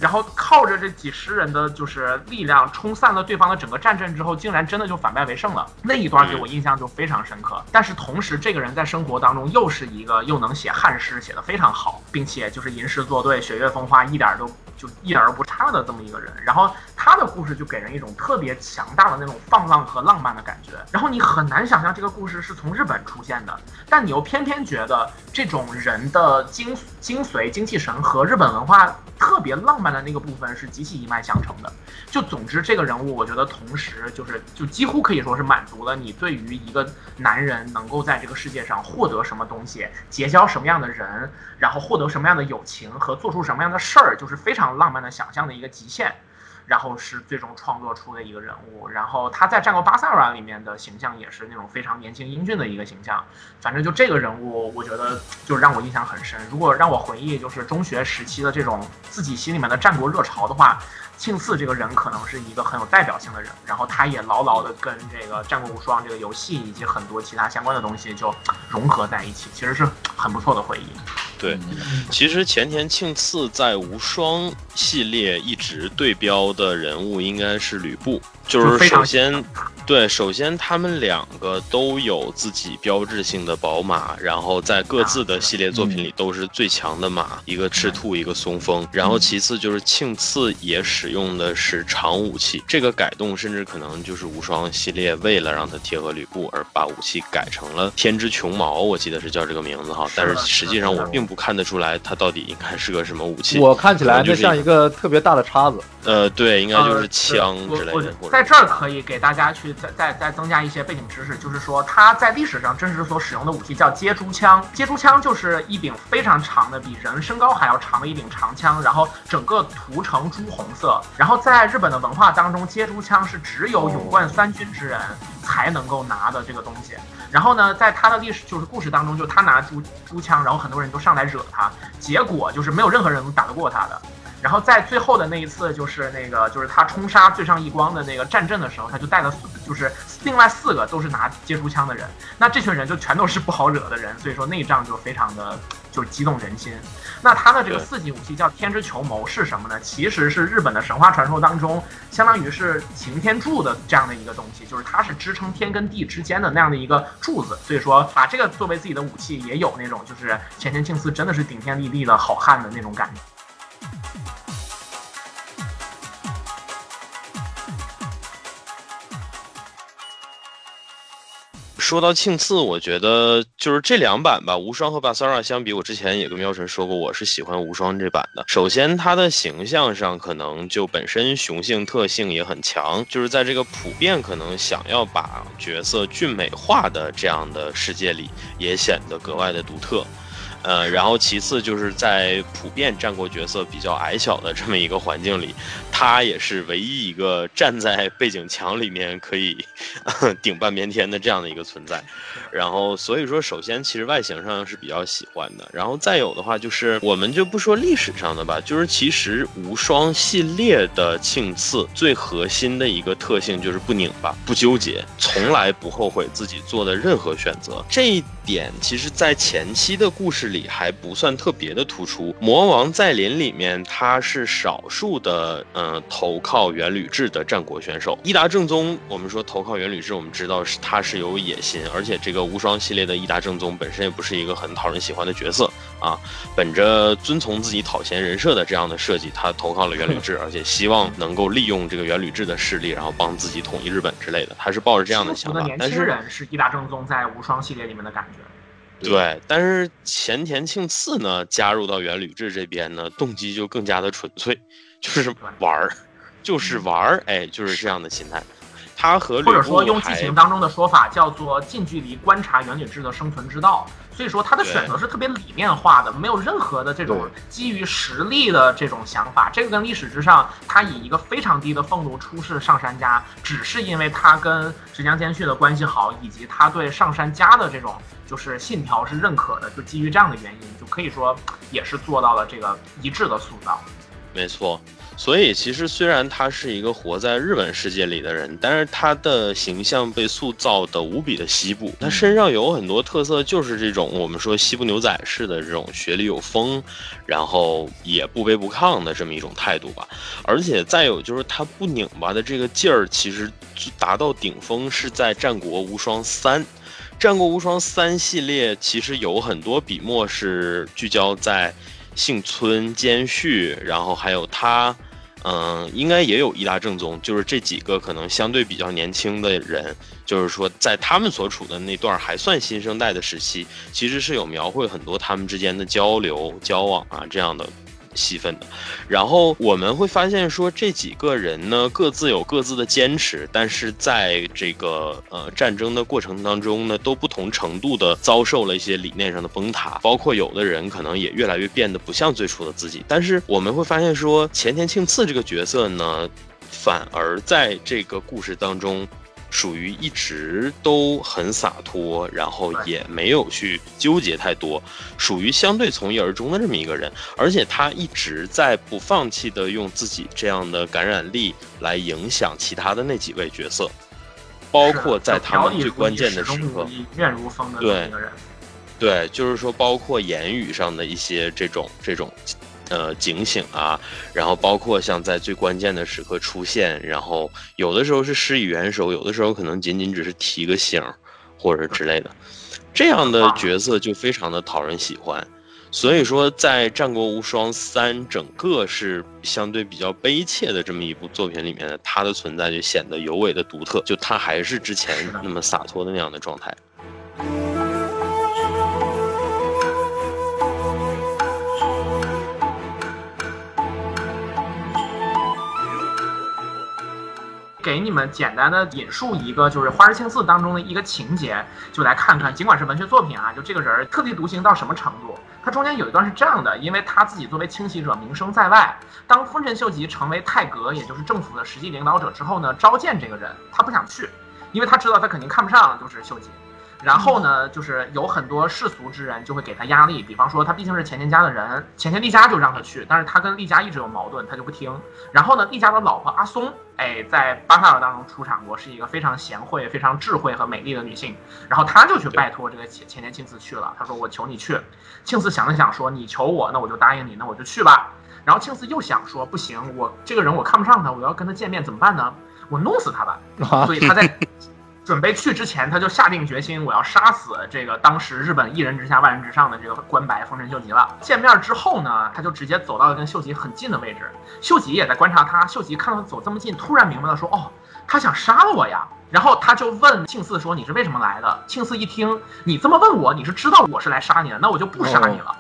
然后靠着这几十人的就是力量冲散了对方的整个战阵之后，竟然真的就反败为胜了。那一段给我印象就非常深刻。但是同时，这个人在生活当中又是一个又能写汉诗，写的非常好，并且就是吟诗作对、雪月风花，一点都就一点都不差的这么一个人。然后他的故事就给人一种特别强大的那种放浪和浪漫的感觉。然后你很难想象这个故事是从日本出现的，但你又偏偏觉得这种人的精精髓、精气神和日本文化特别浪漫。的那个部分是极其一脉相承的，就总之这个人物，我觉得同时就是就几乎可以说是满足了你对于一个男人能够在这个世界上获得什么东西，结交什么样的人，然后获得什么样的友情和做出什么样的事儿，就是非常浪漫的想象的一个极限。然后是最终创作出的一个人物，然后他在战国巴萨尔里面的形象也是那种非常年轻英俊的一个形象。反正就这个人物，我觉得就让我印象很深。如果让我回忆就是中学时期的这种自己心里面的战国热潮的话，庆次这个人可能是一个很有代表性的人。然后他也牢牢的跟这个战国无双这个游戏以及很多其他相关的东西就融合在一起，其实是很不错的回忆。对，其实前田庆次在无双系列一直对标的人物应该是吕布，就是首先。对，首先他们两个都有自己标志性的宝马，然后在各自的系列作品里都是最强的马，一个赤兔，一个松风。然后其次就是庆次也使用的是长武器，这个改动甚至可能就是无双系列为了让它贴合吕布而把武器改成了天之穹毛，我记得是叫这个名字哈。但是实际上我并不看得出来它到底应该是个什么武器。我看起来就像一个特别大的叉子。呃，对，应该就是枪之类的。在这儿可以给大家去。再再再增加一些背景知识，就是说它在历史上真实所使用的武器叫接珠枪。接珠枪就是一柄非常长的，比人身高还要长的一柄长枪，然后整个涂成朱红色。然后在日本的文化当中，接珠枪是只有勇冠三军之人才能够拿的这个东西。然后呢，在他的历史就是故事当中，就他拿猪猪枪，然后很多人都上来惹他，结果就是没有任何人能打得过他的。然后在最后的那一次，就是那个，就是他冲杀最上一光的那个战阵的时候，他就带了，就是另外四个都是拿接猪枪的人，那这群人就全都是不好惹的人，所以说那一仗就非常的就是激动人心。那他的这个四级武器叫天之球谋是什么呢？其实是日本的神话传说当中，相当于是擎天柱的这样的一个东西，就是它是支撑天跟地之间的那样的一个柱子，所以说把这个作为自己的武器，也有那种就是前田庆司真的是顶天立地的好汉的那种感觉。说到庆次，我觉得就是这两版吧，无双和巴萨拉相比，我之前也跟喵晨说过，我是喜欢无双这版的。首先，它的形象上可能就本身雄性特性也很强，就是在这个普遍可能想要把角色俊美化的这样的世界里，也显得格外的独特。呃，然后其次就是在普遍战国角色比较矮小的这么一个环境里，他也是唯一一个站在背景墙里面可以 顶半边天的这样的一个存在。然后所以说，首先其实外形上是比较喜欢的。然后再有的话就是，我们就不说历史上的吧，就是其实无双系列的庆次最核心的一个特性就是不拧巴、不纠结，从来不后悔自己做的任何选择。这一点其实，在前期的故事里还不算特别的突出。魔王在临里面，他是少数的，嗯，投靠元吕雉的战国选手。伊达正宗，我们说投靠元吕雉，我们知道是他是有野心，而且这个无双系列的伊达正宗本身也不是一个很讨人喜欢的角色啊。本着遵从自己讨嫌人设的这样的设计，他投靠了元吕雉，而且希望能够利用这个元吕雉的势力，然后帮自己统一日本之类的。他是抱着这样的想法。年轻人是伊达正宗在无双系列里面的感觉。对，但是前田庆次呢加入到元吕志这边呢，动机就更加的纯粹，就是玩儿，就是玩儿，哎，就是这样的心态。他和或者说用剧情当中的说法叫做近距离观察元吕雉的生存之道。所以说他的选择是特别理念化的，没有任何的这种基于实力的这种想法。这个跟历史之上他以一个非常低的俸禄出仕上山家，只是因为他跟石江兼续的关系好，以及他对上山家的这种。就是信条是认可的，就基于这样的原因，就可以说也是做到了这个一致的塑造。没错，所以其实虽然他是一个活在日本世界里的人，但是他的形象被塑造的无比的西部，他身上有很多特色，就是这种我们说西部牛仔式的这种学历有风，然后也不卑不亢的这么一种态度吧。而且再有就是他不拧巴的这个劲儿，其实达到顶峰是在《战国无双三》。《战国无双三》系列其实有很多笔墨是聚焦在幸村兼续，然后还有他，嗯，应该也有伊达正宗，就是这几个可能相对比较年轻的人，就是说在他们所处的那段还算新生代的时期，其实是有描绘很多他们之间的交流、交往啊这样的。戏份的，然后我们会发现说这几个人呢各自有各自的坚持，但是在这个呃战争的过程当中呢，都不同程度的遭受了一些理念上的崩塌，包括有的人可能也越来越变得不像最初的自己。但是我们会发现说前田庆次这个角色呢，反而在这个故事当中。属于一直都很洒脱，然后也没有去纠结太多，属于相对从一而终的这么一个人，而且他一直在不放弃的用自己这样的感染力来影响其他的那几位角色，包括在他们最关键的时刻，对，对，就是说包括言语上的一些这种这种。呃，警醒啊，然后包括像在最关键的时刻出现，然后有的时候是施以援手，有的时候可能仅仅只是提个醒，或者之类的，这样的角色就非常的讨人喜欢。所以说，在《战国无双三》整个是相对比较悲切的这么一部作品里面，他的存在就显得尤为的独特，就他还是之前那么洒脱的那样的状态。给你们简单的引述一个，就是《花儿青寺》当中的一个情节，就来看看。尽管是文学作品啊，就这个人特立独行到什么程度？他中间有一段是这样的：因为他自己作为清洗者名声在外，当丰臣秀吉成为泰阁，也就是政府的实际领导者之后呢，召见这个人，他不想去，因为他知道他肯定看不上就是秀吉。然后呢，就是有很多世俗之人就会给他压力，比方说他毕竟是钱钱家的人，钱钱丽家就让他去，但是他跟丽家一直有矛盾，他就不听。然后呢，丽家的老婆阿松，哎，在巴塞尔当中出场过，是一个非常贤惠、非常智慧和美丽的女性。然后他就去拜托这个钱钱田庆次去了，他说我求你去。庆次想了想说，你求我，那我就答应你，那我就去吧。然后庆次又想说，不行，我这个人我看不上他，我要跟他见面怎么办呢？我弄死他吧。所以他在。准备去之前，他就下定决心，我要杀死这个当时日本一人之下万人之上的这个关白丰臣秀吉了。见面之后呢，他就直接走到了跟秀吉很近的位置，秀吉也在观察他。秀吉看到他走这么近，突然明白了，说：“哦，他想杀了我呀。然后他就问庆四说：“你是为什么来的？”庆四一听你这么问我，你是知道我是来杀你的，那我就不杀你了。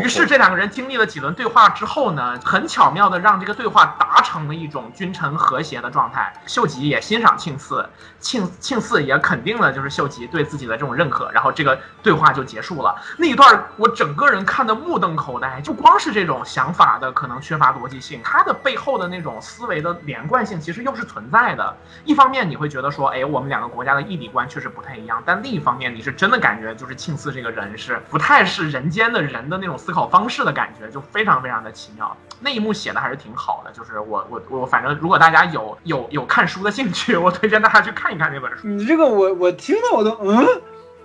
于是这两个人经历了几轮对话之后呢，很巧妙的让这个对话成了一种君臣和谐的状态。秀吉也欣赏庆四，庆庆四也肯定了就是秀吉对自己的这种认可，然后这个对话就结束了。那一段我整个人看的目瞪口呆，就光是这种想法的可能缺乏逻辑性，它的背后的那种思维的连贯性其实又是存在的。一方面你会觉得说，哎，我们两个国家的义理观确实不太一样，但另一方面你是真的感觉就是庆四这个人是不太是人间的人的那种。思考方式的感觉就非常非常的奇妙，那一幕写的还是挺好的。就是我我我，反正如果大家有有有看书的兴趣，我推荐大家去看一看这本书。你这个我我听了我都嗯，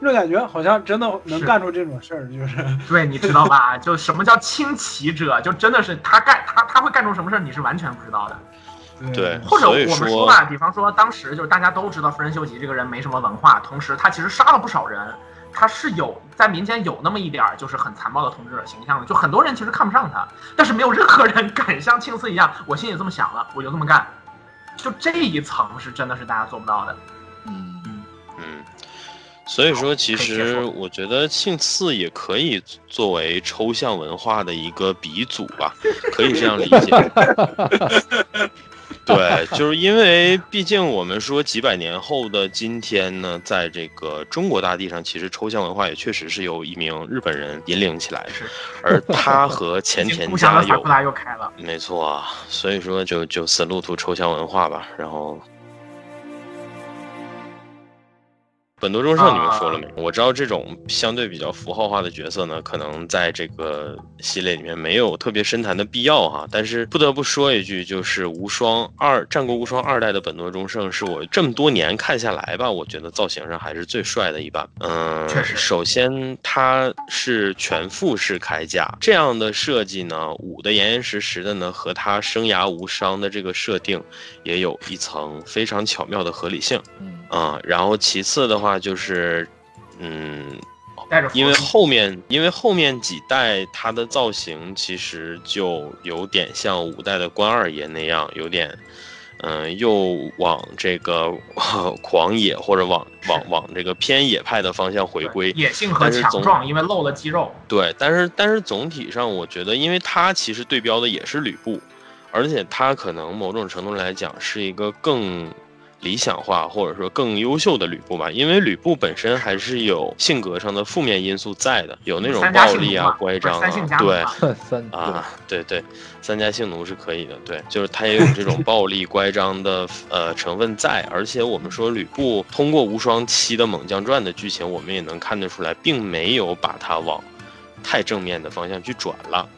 就感觉好像真的能干出这种事儿，就是对，你知道吧？就什么叫轻骑者，就真的是他干他他会干出什么事儿，你是完全不知道的。对，或者我们说吧，比方说当时就是大家都知道夫人秀吉这个人没什么文化，同时他其实杀了不少人。他是有在民间有那么一点儿，就是很残暴的统治者形象的，就很多人其实看不上他，但是没有任何人敢像庆次一样，我心里这么想了，我就这么干，就这一层是真的是大家做不到的。嗯嗯嗯，所以说其实我觉得庆次也可以作为抽象文化的一个鼻祖吧，可以这样理解。对，就是因为毕竟我们说几百年后的今天呢，在这个中国大地上，其实抽象文化也确实是由一名日本人引领起来的，而他和前田 家有，又开了，没错，所以说就就死路图抽象文化吧，然后。本多忠胜，你们说了没？我知道这种相对比较符号化的角色呢，可能在这个系列里面没有特别深谈的必要哈。但是不得不说一句，就是无双二战国无双二代的本多忠胜，是我这么多年看下来吧，我觉得造型上还是最帅的一版。嗯，确实首先他是全副式铠甲，这样的设计呢，捂得严严实实的呢，和他生涯无伤的这个设定，也有一层非常巧妙的合理性。嗯。啊，然后其次的话就是，嗯，因为后面因为后面几代他的造型其实就有点像五代的关二爷那样，有点，嗯，又往这个 狂野或者往往往这个偏野派的方向回归，野性和强壮，因为露了肌肉。对，但是但是总体上我觉得，因为他其实对标的也是吕布，而且他可能某种程度来讲是一个更。理想化或者说更优秀的吕布吧，因为吕布本身还是有性格上的负面因素在的，有那种暴力啊、乖张啊，对，啊，对对，三家性奴是可以的，对，就是他也有这种 暴力乖张的呃成分在，而且我们说吕布通过无双七的猛将传的剧情，我们也能看得出来，并没有把他往太正面的方向去转了。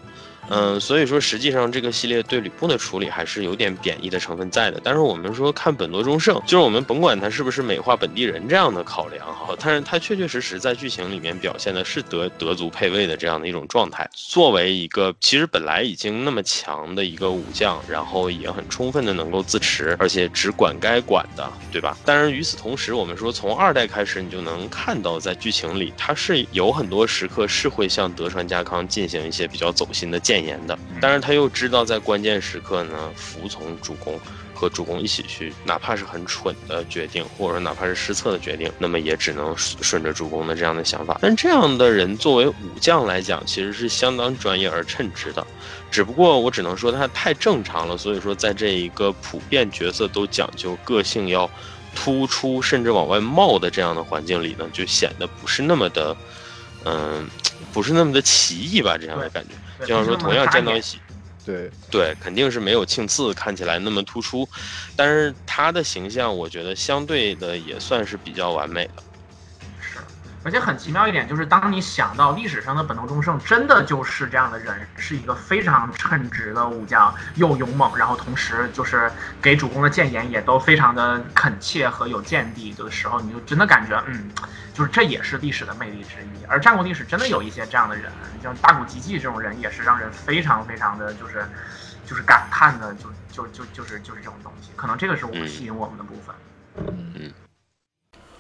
嗯，所以说实际上这个系列对吕布的处理还是有点贬义的成分在的。但是我们说看本多忠胜，就是我们甭管他是不是美化本地人这样的考量哈，但是他确确实实在剧情里面表现的是德德族配位的这样的一种状态。作为一个其实本来已经那么强的一个武将，然后也很充分的能够自持，而且只管该管的，对吧？但是与此同时，我们说从二代开始，你就能看到在剧情里他是有很多时刻是会向德川家康进行一些比较走心的建。谏言的，但是他又知道在关键时刻呢，服从主公，和主公一起去，哪怕是很蠢的决定，或者说哪怕是失策的决定，那么也只能顺着主公的这样的想法。但这样的人作为武将来讲，其实是相当专业而称职的。只不过我只能说他太正常了，所以说在这一个普遍角色都讲究个性要突出，甚至往外冒的这样的环境里呢，就显得不是那么的，嗯，不是那么的奇异吧？这样的感觉。就像说，同样站到一起，对对，肯定是没有庆次看起来那么突出，但是他的形象，我觉得相对的也算是比较完美的。是，而且很奇妙一点就是，当你想到历史上的本能忠胜真的就是这样的人，是一个非常称职的武将，又勇猛，然后同时就是给主公的谏言也都非常的恳切和有见地的时候，你就真的感觉，嗯。就是这也是历史的魅力之一，而战国历史真的有一些这样的人，像大谷吉继这种人，也是让人非常非常的就是，就是感叹的，就就就就是就是这种东西，可能这个是我吸引我们的部分。嗯。